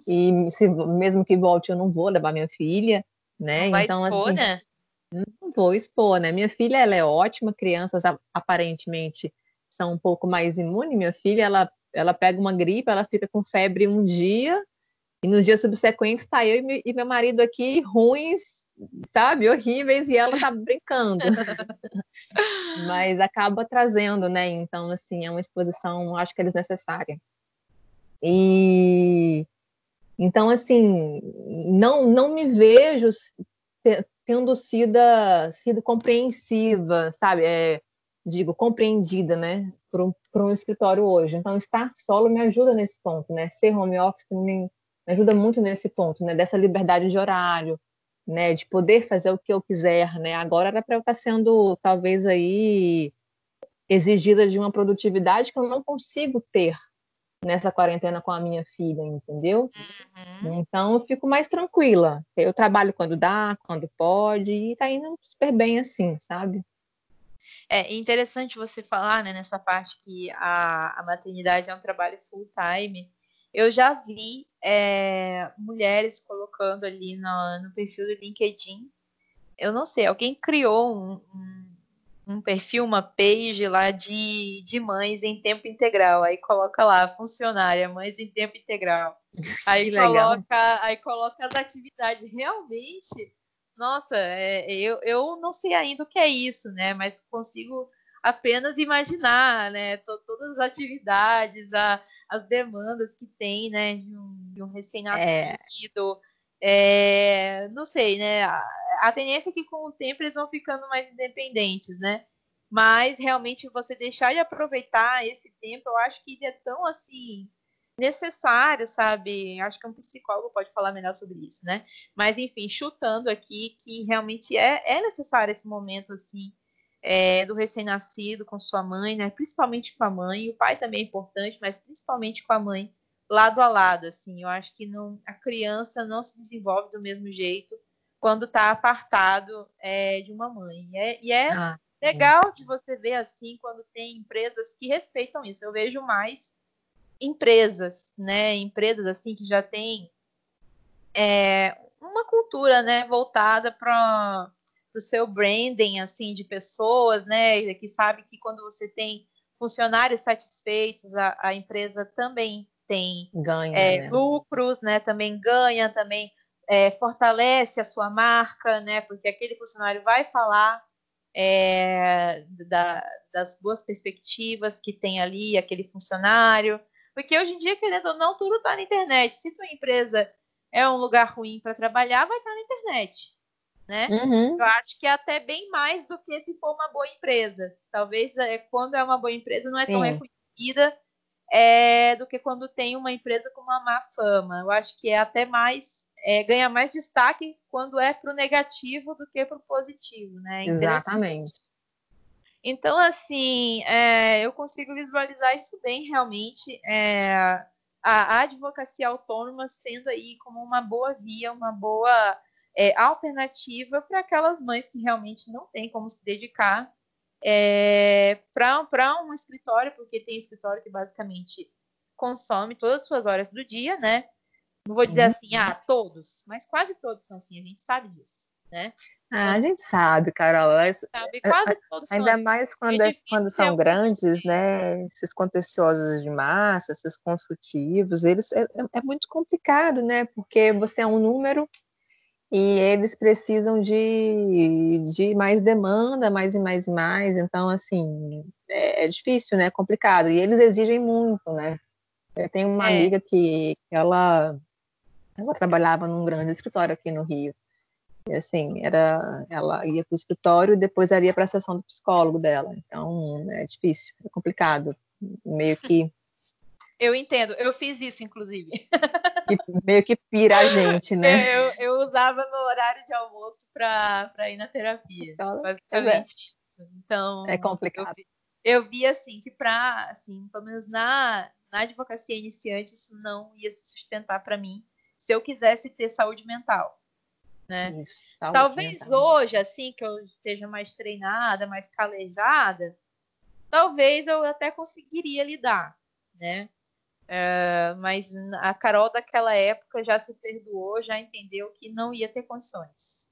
E se mesmo que volte, eu não vou levar minha filha, né? Vai então, expor, assim, né? Não vou expor, né? Minha filha, ela é ótima, crianças aparentemente são um pouco mais imunes. Minha filha, ela, ela pega uma gripe, ela fica com febre um dia, e nos dias subsequentes tá eu e meu marido aqui ruins, sabe, horríveis, e ela tá brincando. Mas acaba trazendo, né? Então, assim, é uma exposição, acho que é desnecessária. E então, assim, não, não me vejo tendo sido, sido compreensiva, sabe? É, digo, compreendida, né? Por um, por um escritório hoje. Então, estar solo me ajuda nesse ponto, né? Ser home office me, me ajuda muito nesse ponto, né? Dessa liberdade de horário, né? De poder fazer o que eu quiser, né? Agora era para eu estar sendo, talvez, aí exigida de uma produtividade que eu não consigo ter, nessa quarentena com a minha filha, entendeu? Uhum. Então eu fico mais tranquila. Eu trabalho quando dá, quando pode, e tá indo super bem assim, sabe? É interessante você falar né, nessa parte que a, a maternidade é um trabalho full time. Eu já vi é, mulheres colocando ali no, no perfil do LinkedIn. Eu não sei, alguém criou um, um um perfil, uma page lá de, de mães em tempo integral. Aí coloca lá, funcionária, mães em tempo integral. Aí coloca, aí coloca as atividades. Realmente, nossa, é, eu, eu não sei ainda o que é isso, né? Mas consigo apenas imaginar, né? Todas as atividades, a, as demandas que tem, né? De um, um recém-nascido. É é, não sei, né? A, tendência é que com o tempo eles vão ficando mais independentes, né? Mas realmente você deixar de aproveitar esse tempo, eu acho que ele é tão assim necessário, sabe? Acho que um psicólogo pode falar melhor sobre isso, né? Mas enfim, chutando aqui que realmente é, é necessário esse momento assim é, do recém-nascido com sua mãe, né? Principalmente com a mãe. O pai também é importante, mas principalmente com a mãe lado a lado, assim. Eu acho que não, a criança não se desenvolve do mesmo jeito quando está apartado é, de uma mãe. E é, e é ah, legal de você ver assim quando tem empresas que respeitam isso. Eu vejo mais empresas, né? Empresas assim que já têm é, uma cultura, né, voltada para o seu branding, assim, de pessoas, né? Que sabe que quando você tem funcionários satisfeitos, a, a empresa também tem ganha, é, né? lucros, né? Também ganha, também é, fortalece a sua marca, né? Porque aquele funcionário vai falar é, da, das boas perspectivas que tem ali aquele funcionário. Porque hoje em dia, querendo ou não, tudo está na internet. Se tua empresa é um lugar ruim para trabalhar, vai estar na internet. Né? Uhum. Eu acho que é até bem mais do que se for uma boa empresa. Talvez é, quando é uma boa empresa não é tão Sim. reconhecida é, do que quando tem uma empresa com uma má fama. Eu acho que é até mais é, ganha mais destaque quando é para o negativo do que para o positivo, né? Exatamente. Então, assim, é, eu consigo visualizar isso bem realmente. É, a, a, advocacia autônoma sendo aí como uma boa via, uma boa é, alternativa para aquelas mães que realmente não têm como se dedicar é, para um escritório, porque tem escritório que basicamente consome todas as suas horas do dia, né? Não vou dizer uhum. assim, ah, todos, mas quase todos são assim, a gente sabe disso, né? Ah, a gente sabe, Carol. Sabe, quase todos Ainda são mais assim. quando, é, quando são grandes, né? Esses contenciosos de massa, esses consultivos, eles é, é, muito complicado, né? Porque você é um número e eles precisam de, de mais demanda, mais e mais e mais. Então, assim, é, é difícil, né? É complicado. E eles exigem muito, né? Eu tenho uma é. amiga que ela ela trabalhava num grande escritório aqui no Rio. E assim, era, ela ia para o escritório e depois ela ia para a sessão do psicólogo dela. Então, é difícil, é complicado. Meio que. Eu entendo, eu fiz isso, inclusive. meio que pira a gente, né? Eu, eu usava no horário de almoço para ir na terapia. Então, basicamente é. Então. É complicado. Eu vi, eu vi assim que para, assim, pelo menos na, na advocacia iniciante, isso não ia se sustentar para mim se eu quisesse ter saúde mental. Né? Isso, talvez mental. hoje, assim, que eu esteja mais treinada, mais calejada, talvez eu até conseguiria lidar, né? É, mas a Carol daquela época já se perdoou, já entendeu que não ia ter condições,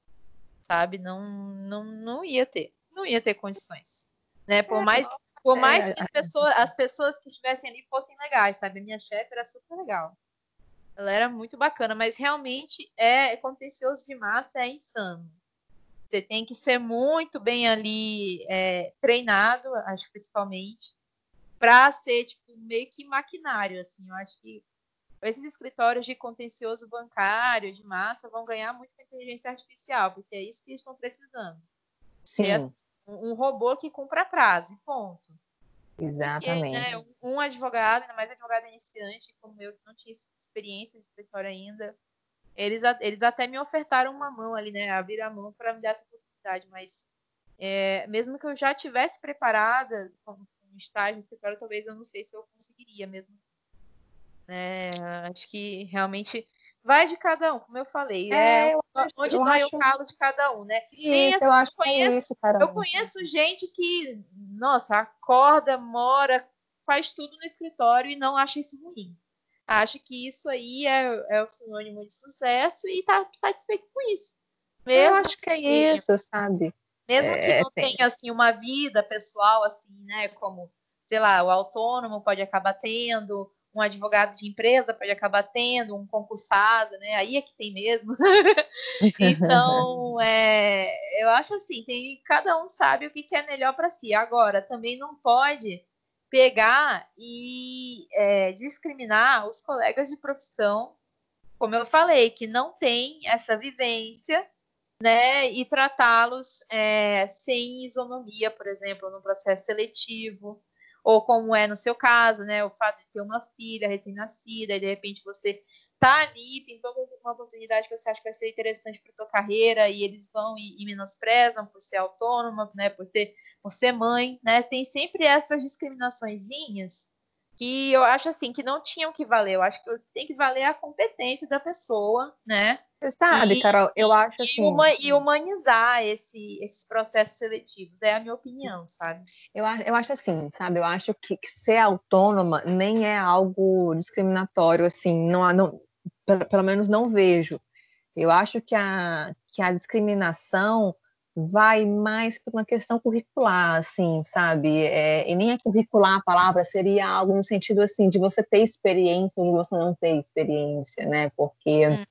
sabe? Não, não, não ia ter, não ia ter condições, né? Por é, mais, por mais é, que as pessoas, as pessoas que estivessem ali fossem legais, sabe? A minha chefe era super legal, ela era muito bacana, mas realmente é, é contencioso de massa, é insano. Você tem que ser muito bem ali é, treinado, acho principalmente, para ser tipo meio que maquinário, assim. Eu acho que esses escritórios de contencioso bancário, de massa, vão ganhar muito com inteligência artificial, porque é isso que eles estão precisando. Sim. um robô que cumpra prazo, ponto. Exatamente. Porque, né, um advogado, ainda mais advogado iniciante, como eu, que não tinha experiência de escritório ainda. Eles, eles até me ofertaram uma mão ali, né? Abrir a mão para me dar essa oportunidade, mas é, mesmo que eu já tivesse preparada um estágio no escritório, talvez eu não sei se eu conseguiria mesmo. É, acho que realmente vai de cada um, como eu falei. É, é eu onde dói acho... o calo de cada um, né? Isso, eu acho conheço, que é isso. Eu conheço gente que, nossa, acorda, mora, faz tudo no escritório e não acha isso ruim acha que isso aí é, é o sinônimo de sucesso e está satisfeito com isso. Mesmo Eu acho que é isso, sabe? Mesmo é, que não tem... tenha assim uma vida pessoal assim, né, como, sei lá, o autônomo pode acabar tendo, um advogado de empresa pode acabar tendo, um concursado, né? Aí é que tem mesmo. então, é, eu acho assim, tem cada um sabe o que, que é melhor para si. Agora, também não pode pegar e é, discriminar os colegas de profissão, como eu falei, que não tem essa vivência, né, e tratá-los é, sem isonomia, por exemplo, no processo seletivo, ou como é no seu caso, né, o fato de ter uma filha recém-nascida e de repente você tá ali, pintou uma oportunidade que você acha que vai ser interessante para tua carreira e eles vão e, e, menosprezam por ser autônoma, né, por ter, por ser mãe, né? Tem sempre essas discriminaçõezinhas que eu acho assim que não tinham que valer. Eu acho que tem que valer a competência da pessoa, né? Sabe, e, Carol, eu acho e, assim. Uma, e humanizar esse, esses processos seletivos, é a minha opinião, sabe? Eu, eu acho assim, sabe? Eu acho que, que ser autônoma nem é algo discriminatório, assim, não, não pelo, pelo menos não vejo. Eu acho que a, que a discriminação vai mais por uma questão curricular, assim, sabe? É, e nem é curricular a palavra, seria algo no sentido, assim, de você ter experiência ou de você não ter experiência, né? Porque uhum.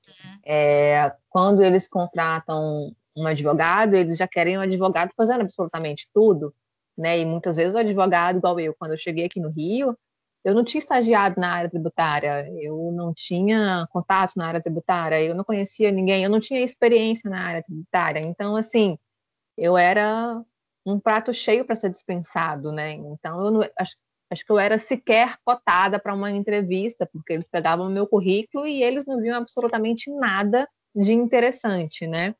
é, quando eles contratam um advogado, eles já querem um advogado fazendo absolutamente tudo, né? E muitas vezes o advogado, igual eu, quando eu cheguei aqui no Rio, eu não tinha estagiado na área tributária, eu não tinha contato na área tributária, eu não conhecia ninguém, eu não tinha experiência na área tributária. Então, assim, eu era um prato cheio para ser dispensado, né? Então, eu não, acho, acho que eu era sequer cotada para uma entrevista, porque eles pegavam o meu currículo e eles não viam absolutamente nada de interessante, né?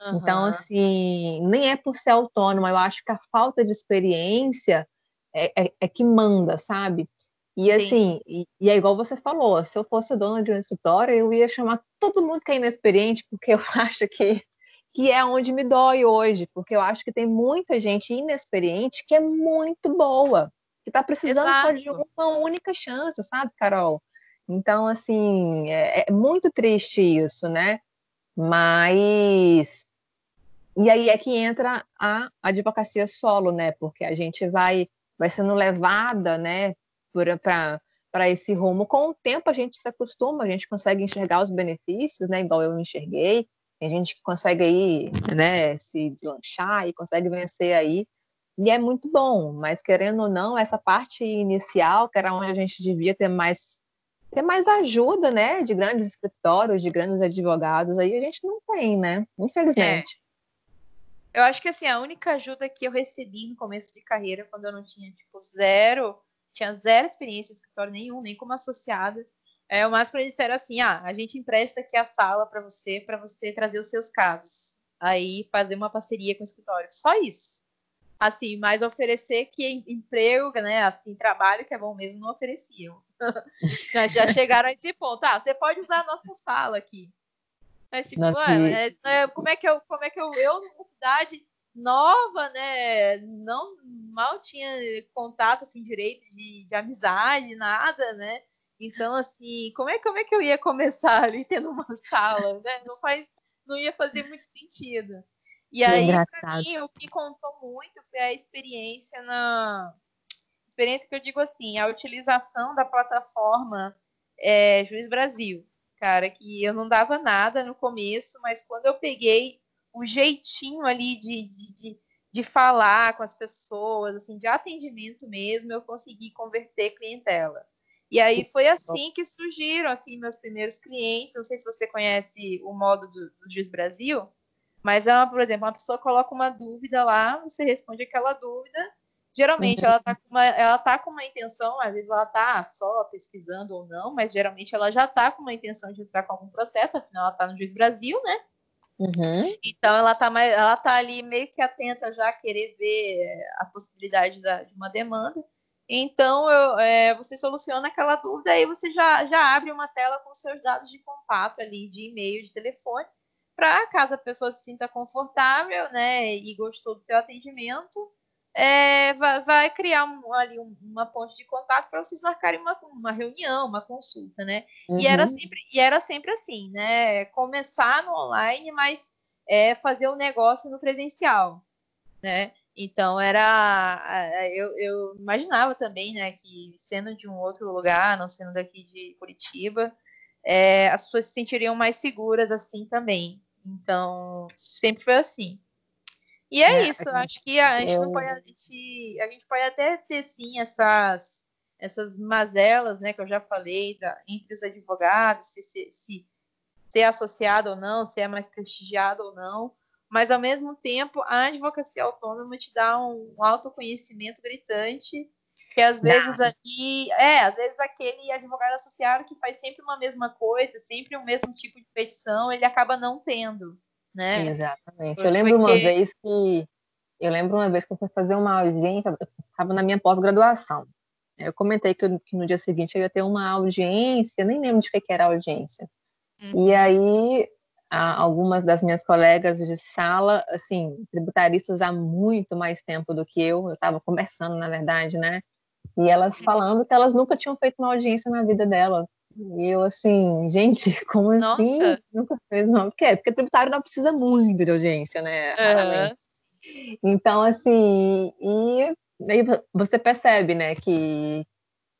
Uhum. Então, assim, nem é por ser autônoma, eu acho que a falta de experiência é, é, é que manda, sabe? E assim, e, e, é igual você falou, se eu fosse dona de um escritório, eu ia chamar todo mundo que é inexperiente, porque eu acho que, que é onde me dói hoje, porque eu acho que tem muita gente inexperiente que é muito boa, que está precisando Exato. só de uma única chance, sabe, Carol? Então, assim, é, é muito triste isso, né? Mas. E aí é que entra a advocacia solo, né? Porque a gente vai, vai sendo levada, né, para esse rumo. Com o tempo a gente se acostuma, a gente consegue enxergar os benefícios, né? Igual eu enxerguei. Tem gente que consegue aí, né, se deslanchar e consegue vencer aí. E é muito bom, mas querendo ou não, essa parte inicial, que era onde a gente devia ter mais ter mais ajuda, né, de grandes escritórios, de grandes advogados, aí a gente não tem, né? Infelizmente. É. Eu acho que assim, a única ajuda que eu recebi no começo de carreira, quando eu não tinha, tipo, zero, tinha zero experiência em escritório nenhum, nem como associada. É, o máximo eles disseram assim: ah, a gente empresta aqui a sala para você, para você trazer os seus casos. Aí fazer uma parceria com o escritório. Só isso. Assim, mas oferecer que emprego, né? Assim, trabalho que é bom mesmo, não ofereciam. já chegaram a esse ponto. Ah, você pode usar a nossa sala aqui. Mas, tipo, é, é, como é que eu, como é que eu, eu numa cidade nova, né? Não mal tinha contato assim direito de, de amizade, nada, né? Então, assim, como é, como é que eu ia começar ali tendo uma sala, né? Não faz, não ia fazer muito sentido. E aí, para mim, o que contou muito foi a experiência na experiência que eu digo assim, a utilização da plataforma é, Juiz Brasil, cara, que eu não dava nada no começo, mas quando eu peguei o jeitinho ali de, de, de, de falar com as pessoas, assim, de atendimento mesmo, eu consegui converter clientela. E aí foi assim que surgiram assim meus primeiros clientes. Não sei se você conhece o modo do, do Juiz Brasil, mas é uma, por exemplo, uma pessoa coloca uma dúvida lá, você responde aquela dúvida Geralmente uhum. ela está com, uma, ela tá com uma intenção, às vezes ela está só pesquisando ou não, mas geralmente ela já está com uma intenção de entrar com algum processo, afinal ela está no Juiz Brasil, né? Uhum. Então ela está mais, ela tá ali meio que atenta já a querer ver a possibilidade da, de uma demanda. Então eu, é, você soluciona aquela dúvida e você já, já abre uma tela com seus dados de contato ali, de e-mail, de telefone, para caso a pessoa se sinta confortável, né, e gostou do seu atendimento, é, vai, vai, criar um, ali um, uma ponte de contato para vocês marcarem uma, uma reunião, uma consulta, né? Uhum. E, era uhum. sempre, e era sempre assim, né? Começar no online, mas é, fazer o negócio no presencial, né? Então era. Eu, eu imaginava também, né, que sendo de um outro lugar, não sendo daqui de Curitiba, é, as pessoas se sentiriam mais seguras assim também. Então, sempre foi assim. E é, é isso, acho que a, gente não pode, a gente, a gente pode até ter sim essas, essas mazelas, né, que eu já falei, da, entre os advogados, se, se, se ser associado ou não, se é mais prestigiado ou não, mas ao mesmo tempo a advocacia autônoma te dá um, autoconhecimento gritante, que às vezes aqui, é, às vezes aquele advogado associado que faz sempre uma mesma coisa, sempre o mesmo tipo de petição, ele acaba não tendo né? Exatamente. Eu lembro uma vez que eu lembro uma vez que eu fui fazer uma audiência, estava na minha pós-graduação. Eu comentei que, eu, que, no dia seguinte eu ia ter uma audiência, nem lembro de que, que era a audiência. Uhum. E aí, algumas das minhas colegas de sala, assim, tributaristas há muito mais tempo do que eu, eu estava começando, na verdade, né? E elas uhum. falando que elas nunca tinham feito uma audiência na vida delas. E eu, assim, gente, como assim? Nossa. assim? Nunca fez, não. Por quê? Porque tributário não precisa muito de audiência, né? Uhum. Então, assim, e aí você percebe, né, que,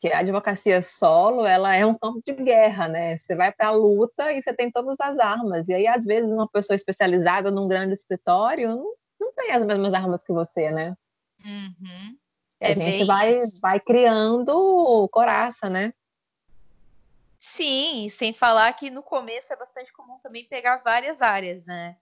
que a advocacia solo, ela é um campo de guerra, né? Você vai para a luta e você tem todas as armas. E aí, às vezes, uma pessoa especializada num grande escritório não, não tem as mesmas armas que você, né? Uhum. É a gente vai, vai criando coraça, né? Sim, sem falar que no começo é bastante comum também pegar várias áreas, né?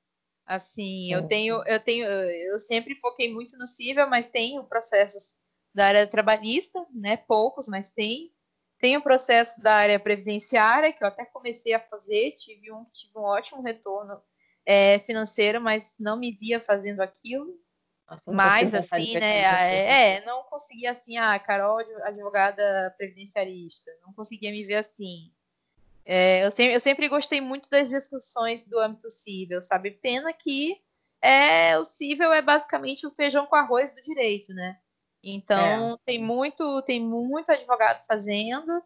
Assim, sim, eu tenho, eu tenho, eu sempre foquei muito no civil, mas tenho processos da área trabalhista, né? Poucos, mas tem. Tem o processo da área previdenciária, que eu até comecei a fazer, tive um, tive um ótimo retorno é, financeiro, mas não me via fazendo aquilo. Nossa, mais assim, né? É, é, não conseguia assim, ah, Carol, advogada previdenciarista, não conseguia me ver assim. É, eu, sempre, eu sempre gostei muito das discussões do âmbito civil, sabe? Pena que é, o civil é basicamente o feijão com arroz do direito, né? Então é. tem muito tem muito advogado fazendo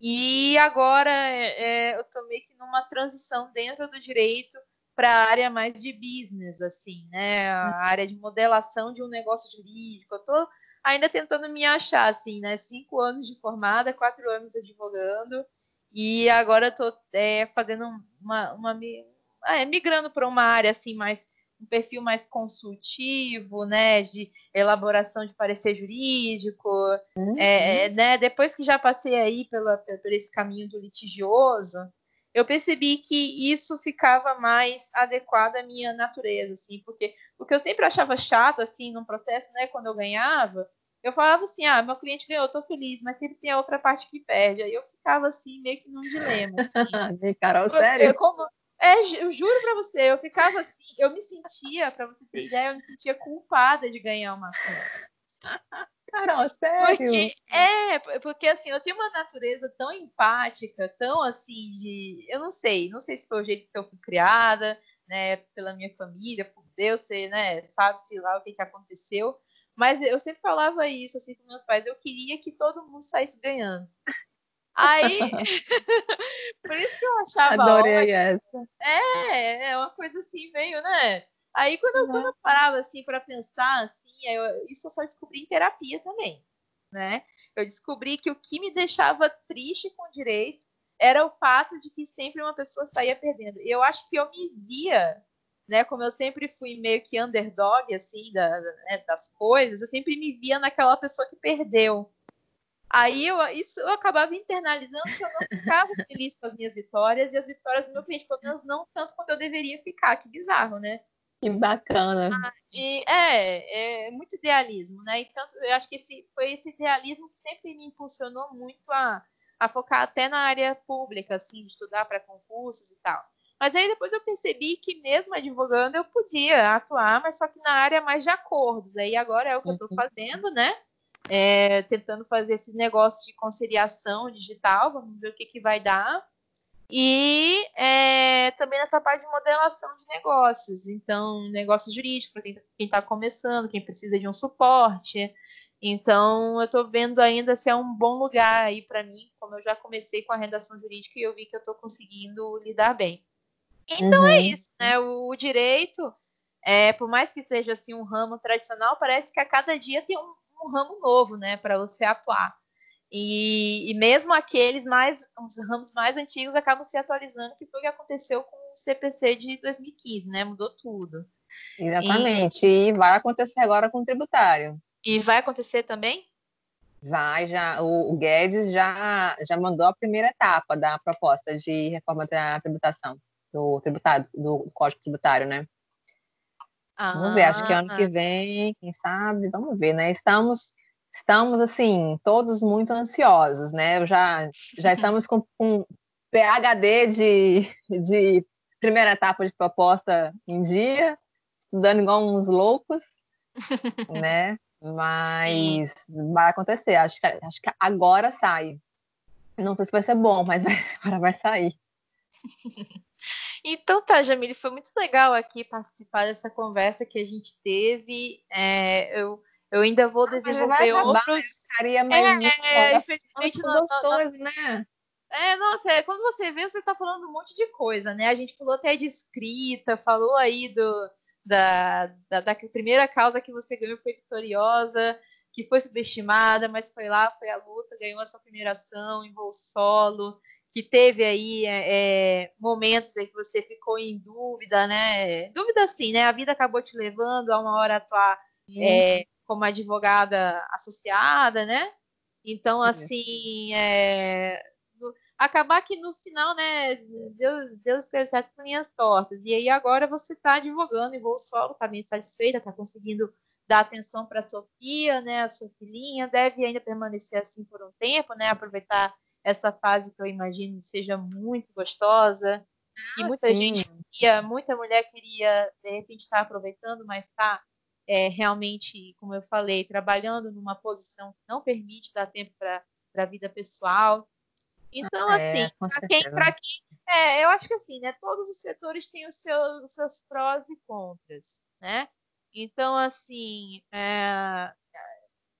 e agora é, é eu tô meio que numa transição dentro do direito para a área mais de business, assim, né? A hum. área de modelação de um negócio jurídico. Eu tô ainda tentando me achar, assim, né? Cinco anos de formada, quatro anos advogando e agora eu tô é, fazendo uma, uma é, migrando para uma área assim mais um perfil mais consultivo, né, de elaboração de parecer jurídico, uhum. é, né, depois que já passei aí pela, por esse caminho do litigioso, eu percebi que isso ficava mais adequado à minha natureza, assim, porque o que eu sempre achava chato, assim, num processo, né, quando eu ganhava, eu falava assim, ah, meu cliente ganhou, eu tô feliz, mas sempre tem a outra parte que perde. Aí eu ficava assim, meio que num dilema. Assim. Carol, sério? Eu, como, é, eu juro pra você, eu ficava assim, eu me sentia, pra você ter ideia, eu me sentia culpada de ganhar uma coisa. Carol, sério? Porque, é, porque assim, eu tenho uma natureza tão empática, tão assim, de. Eu não sei, não sei se foi o jeito que eu fui criada, né, pela minha família, por Deus, você, né, sabe-se lá o que, que aconteceu. Mas eu sempre falava isso assim com meus pais. Eu queria que todo mundo saísse ganhando. Aí, por isso que eu achava. Adorei essa. É, é uma coisa assim meio, né? Aí quando, eu, quando eu parava assim para pensar assim, eu, isso eu só descobri em terapia também, né? Eu descobri que o que me deixava triste com o direito era o fato de que sempre uma pessoa saía perdendo. Eu acho que eu me via né? Como eu sempre fui meio que underdog, assim, da, né, das coisas, eu sempre me via naquela pessoa que perdeu. Aí eu, isso eu acabava internalizando que eu não ficava feliz com as minhas vitórias e as vitórias do meu cliente, pelo menos não tanto quanto eu deveria ficar. Que bizarro, né? Que bacana. Ah, e é, é muito idealismo, né? E tanto, eu acho que esse, foi esse idealismo que sempre me impulsionou muito a, a focar até na área pública, assim, de estudar para concursos e tal. Mas aí depois eu percebi que mesmo advogando eu podia atuar, mas só que na área mais de acordos. Aí agora é o que eu estou uhum. fazendo, né? É, tentando fazer esse negócio de conciliação digital, vamos ver o que, que vai dar. E é, também nessa parte de modelação de negócios. Então, negócio jurídico para quem está começando, quem precisa de um suporte. Então, eu estou vendo ainda se é um bom lugar aí para mim, como eu já comecei com a redação jurídica e eu vi que eu estou conseguindo lidar bem. Então é uhum. é isso, né? O, o, direito, é, por mais que seja assim um ramo tradicional, parece que a cada dia tem um, um ramo novo, né, para você atuar. E, e, mesmo aqueles mais, os ramos mais antigos acabam se atualizando, que foi o que aconteceu com o CPC de 2015, né? Mudou tudo. Exatamente. E, e vai acontecer agora com o tributário. E vai acontecer também? Vai, já. O, o Guedes já, já mandou a primeira etapa da proposta de reforma da tributação do tributado, do Código Tributário, né? Ah, vamos ver, acho que ano que ah. vem, quem sabe, vamos ver, né? Estamos, estamos assim, todos muito ansiosos, né? Já, já estamos com, com PHD de, de primeira etapa de proposta em dia, estudando igual uns loucos, né? Mas Sim. vai acontecer, acho que, acho que agora sai. Não sei se vai ser bom, mas vai, agora vai sair. Então tá, Jamile, foi muito legal aqui participar dessa conversa que a gente teve. É, eu, eu ainda vou ah, desenvolver outros. Ficaria mais é, é, infelizmente não, gostoso, não, né? É, nossa, é, quando você vê, você está falando um monte de coisa, né? A gente falou até de escrita, falou aí do, da, da, da, primeira causa que você ganhou foi vitoriosa, que foi subestimada, mas foi lá, foi a luta, ganhou a sua primeira ação em voo solo que teve aí é, é, momentos em que você ficou em dúvida, né? Dúvida sim, né? A vida acabou te levando a uma hora atuar é, como advogada associada, né? Então, assim, é, acabar que no final, né, Deus, Deus escreve certo com linhas tortas. E aí agora você está advogando em voo solo, está bem satisfeita, está conseguindo dar atenção para a Sofia, né, a sua filhinha, deve ainda permanecer assim por um tempo, né, aproveitar essa fase que eu imagino seja muito gostosa. Ah, e muita sim. gente queria, muita mulher queria, de repente, estar tá aproveitando, mas está é, realmente, como eu falei, trabalhando numa posição que não permite dar tempo para a vida pessoal. Então, é, assim, para quem, quem é, eu acho que assim, né? Todos os setores têm os seus, os seus prós e contras, né? Então, assim, é,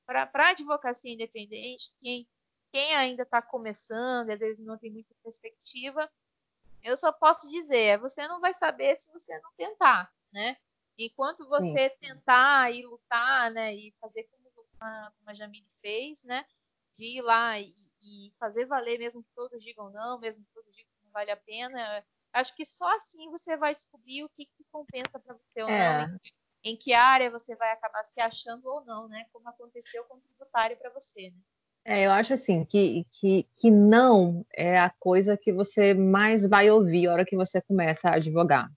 para a advocacia independente, quem, quem ainda está começando, às vezes não tem muita perspectiva, eu só posso dizer, você não vai saber se você não tentar, né? Enquanto você Sim. tentar e lutar, né, e fazer como, como a Jamile fez, né, de ir lá e, e fazer valer, mesmo que todos digam não, mesmo que todos digam que não vale a pena. Acho que só assim você vai descobrir o que, que compensa para você ou é. não, em, em, que área você vai acabar se achando ou não, né? Como aconteceu com o tributário para você, né? É, eu acho assim que, que, que não é a coisa que você mais vai ouvir a hora que você começa a advogar.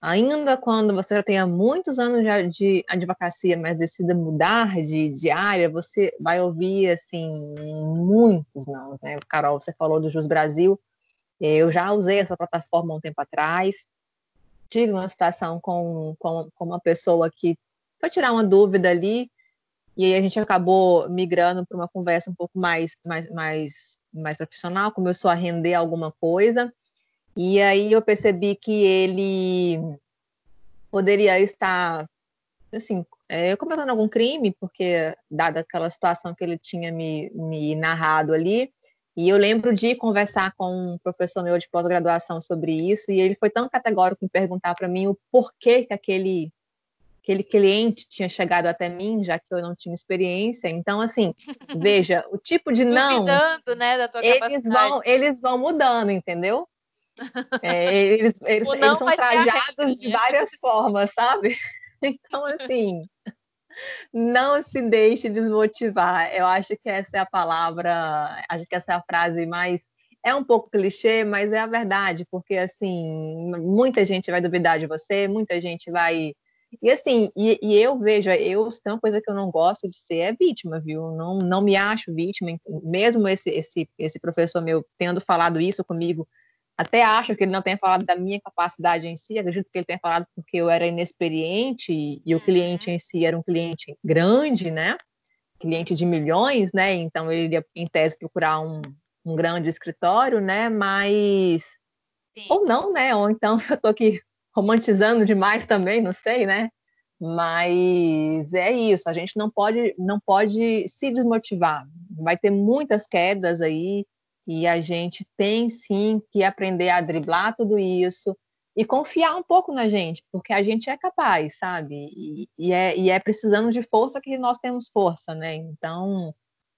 Ainda quando você já tenha muitos anos de, de advocacia, mas decida mudar de, de, área, você vai ouvir, assim, muitos não, né? Carol, você falou do Jus Brasil, eu já usei essa plataforma um tempo atrás, tive uma situação com, com, com uma pessoa que foi tirar uma dúvida ali, e aí a gente acabou migrando para uma conversa um pouco mais, mais, mais, mais profissional, começou a render alguma coisa, e aí eu percebi que ele poderia estar, assim, é, cometendo algum crime, porque dada aquela situação que ele tinha me, me narrado ali, e eu lembro de conversar com um professor meu de pós-graduação sobre isso, e ele foi tão categórico em perguntar para mim o porquê que aquele, aquele cliente tinha chegado até mim, já que eu não tinha experiência. Então, assim, veja, o tipo de não. Duvidando, né, da tua eles capacidade. vão, eles vão mudando, entendeu? É, eles, eles, eles são trajados de várias formas, sabe? Então, assim, não se deixe desmotivar. Eu acho que essa é a palavra, acho que essa é a frase mais. É um pouco clichê, mas é a verdade, porque assim, muita gente vai duvidar de você, muita gente vai. E assim, e, e eu vejo, eu tem uma coisa que eu não gosto de ser é vítima, viu? Não, não me acho vítima, mesmo esse, esse, esse professor meu tendo falado isso comigo até acho que ele não tenha falado da minha capacidade em si, acredito que ele tenha falado porque eu era inexperiente e, o uhum. cliente em si era um cliente grande, né? Cliente de milhões, né? Então ele iria, em tese, procurar um, um grande escritório, né? Mas. Sim. Ou não, né? Ou então eu tô aqui romantizando demais também, não sei, né? Mas é isso, a gente não pode, não pode se desmotivar. Vai ter muitas quedas aí, e a gente tem sim que aprender a driblar tudo isso e confiar um pouco na gente, porque a gente é capaz, sabe? E, e, é, e é precisando de força que nós temos força, né? Então,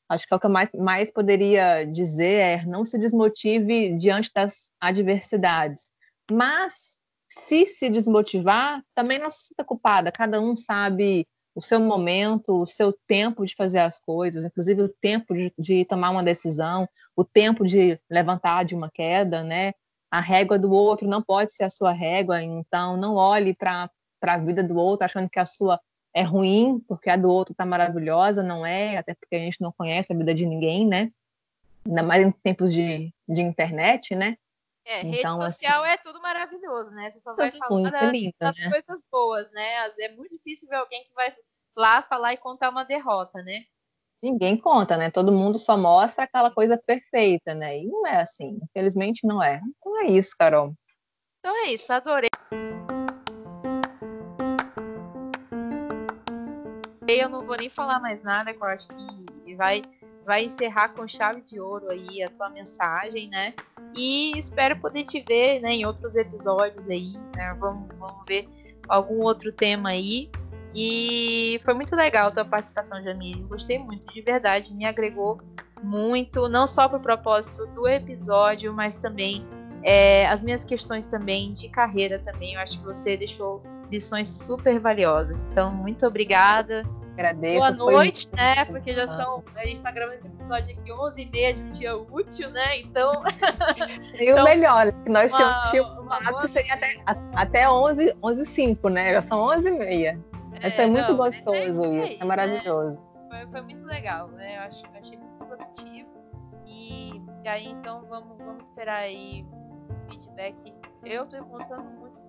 acho que é o que eu mais, mais poderia dizer é não se desmotive diante das adversidades. Mas, se se desmotivar, também não se sinta culpada. Cada um sabe o seu momento, o seu tempo de fazer as coisas, inclusive o tempo de, de, tomar uma decisão, o tempo de levantar de uma queda, né? A régua do outro não pode ser a sua régua, então não olhe para a vida do outro achando que a sua é ruim, porque a do outro está maravilhosa, não é, até porque a gente não conhece a vida de ninguém, né? Ainda mais em tempos de, de internet, né? É, então, rede social assim, é tudo maravilhoso, né? Você só vai falar da, lindo, das né? coisas boas, né? É muito difícil ver alguém que vai lá falar e contar uma derrota, né? Ninguém conta, né? Todo mundo só mostra aquela coisa perfeita, né? E não é assim, infelizmente não é. Então é isso, Carol. Então é isso, adorei. Eu não vou nem falar mais nada, que eu acho que vai vai encerrar com chave de ouro aí a tua mensagem, né? E espero poder te ver né, em outros episódios aí, né? Vamos, vamos ver algum outro tema aí. E foi muito legal a tua participação, Jamile. Gostei muito, de verdade, me agregou muito, não só para o propósito do episódio, mas também é, as minhas questões também de carreira também. Eu acho que você deixou lições super valiosas. Então, muito obrigada Agradeço. Boa noite, né? Porque já são. A gente tá gravando esse episódio aqui 11h30 de um dia útil, né? Então. E então, o melhor, que nós uma, tínhamos que seria até, até 11 h 05 né? Já são 11h30. É, Isso é muito não, gostoso, é, isso é maravilhoso. Né? Foi, foi, muito legal, né? Eu acho, achei muito produtivo. E, e aí, então, vamos, vamos esperar aí o feedback. Eu tô contando muito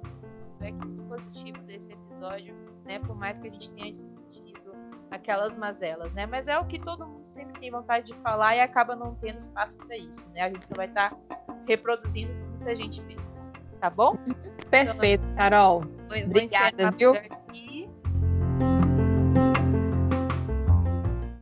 feedback positivo desse episódio, né? Por mais que a gente tenha aquelas mazelas, né? Mas é o que todo mundo sempre tem vontade de falar e acaba não tendo espaço para isso, né? A gente só vai estar tá reproduzindo o que muita gente fez, tá bom? Perfeito, Carol. Então, Obrigada, viu? Aqui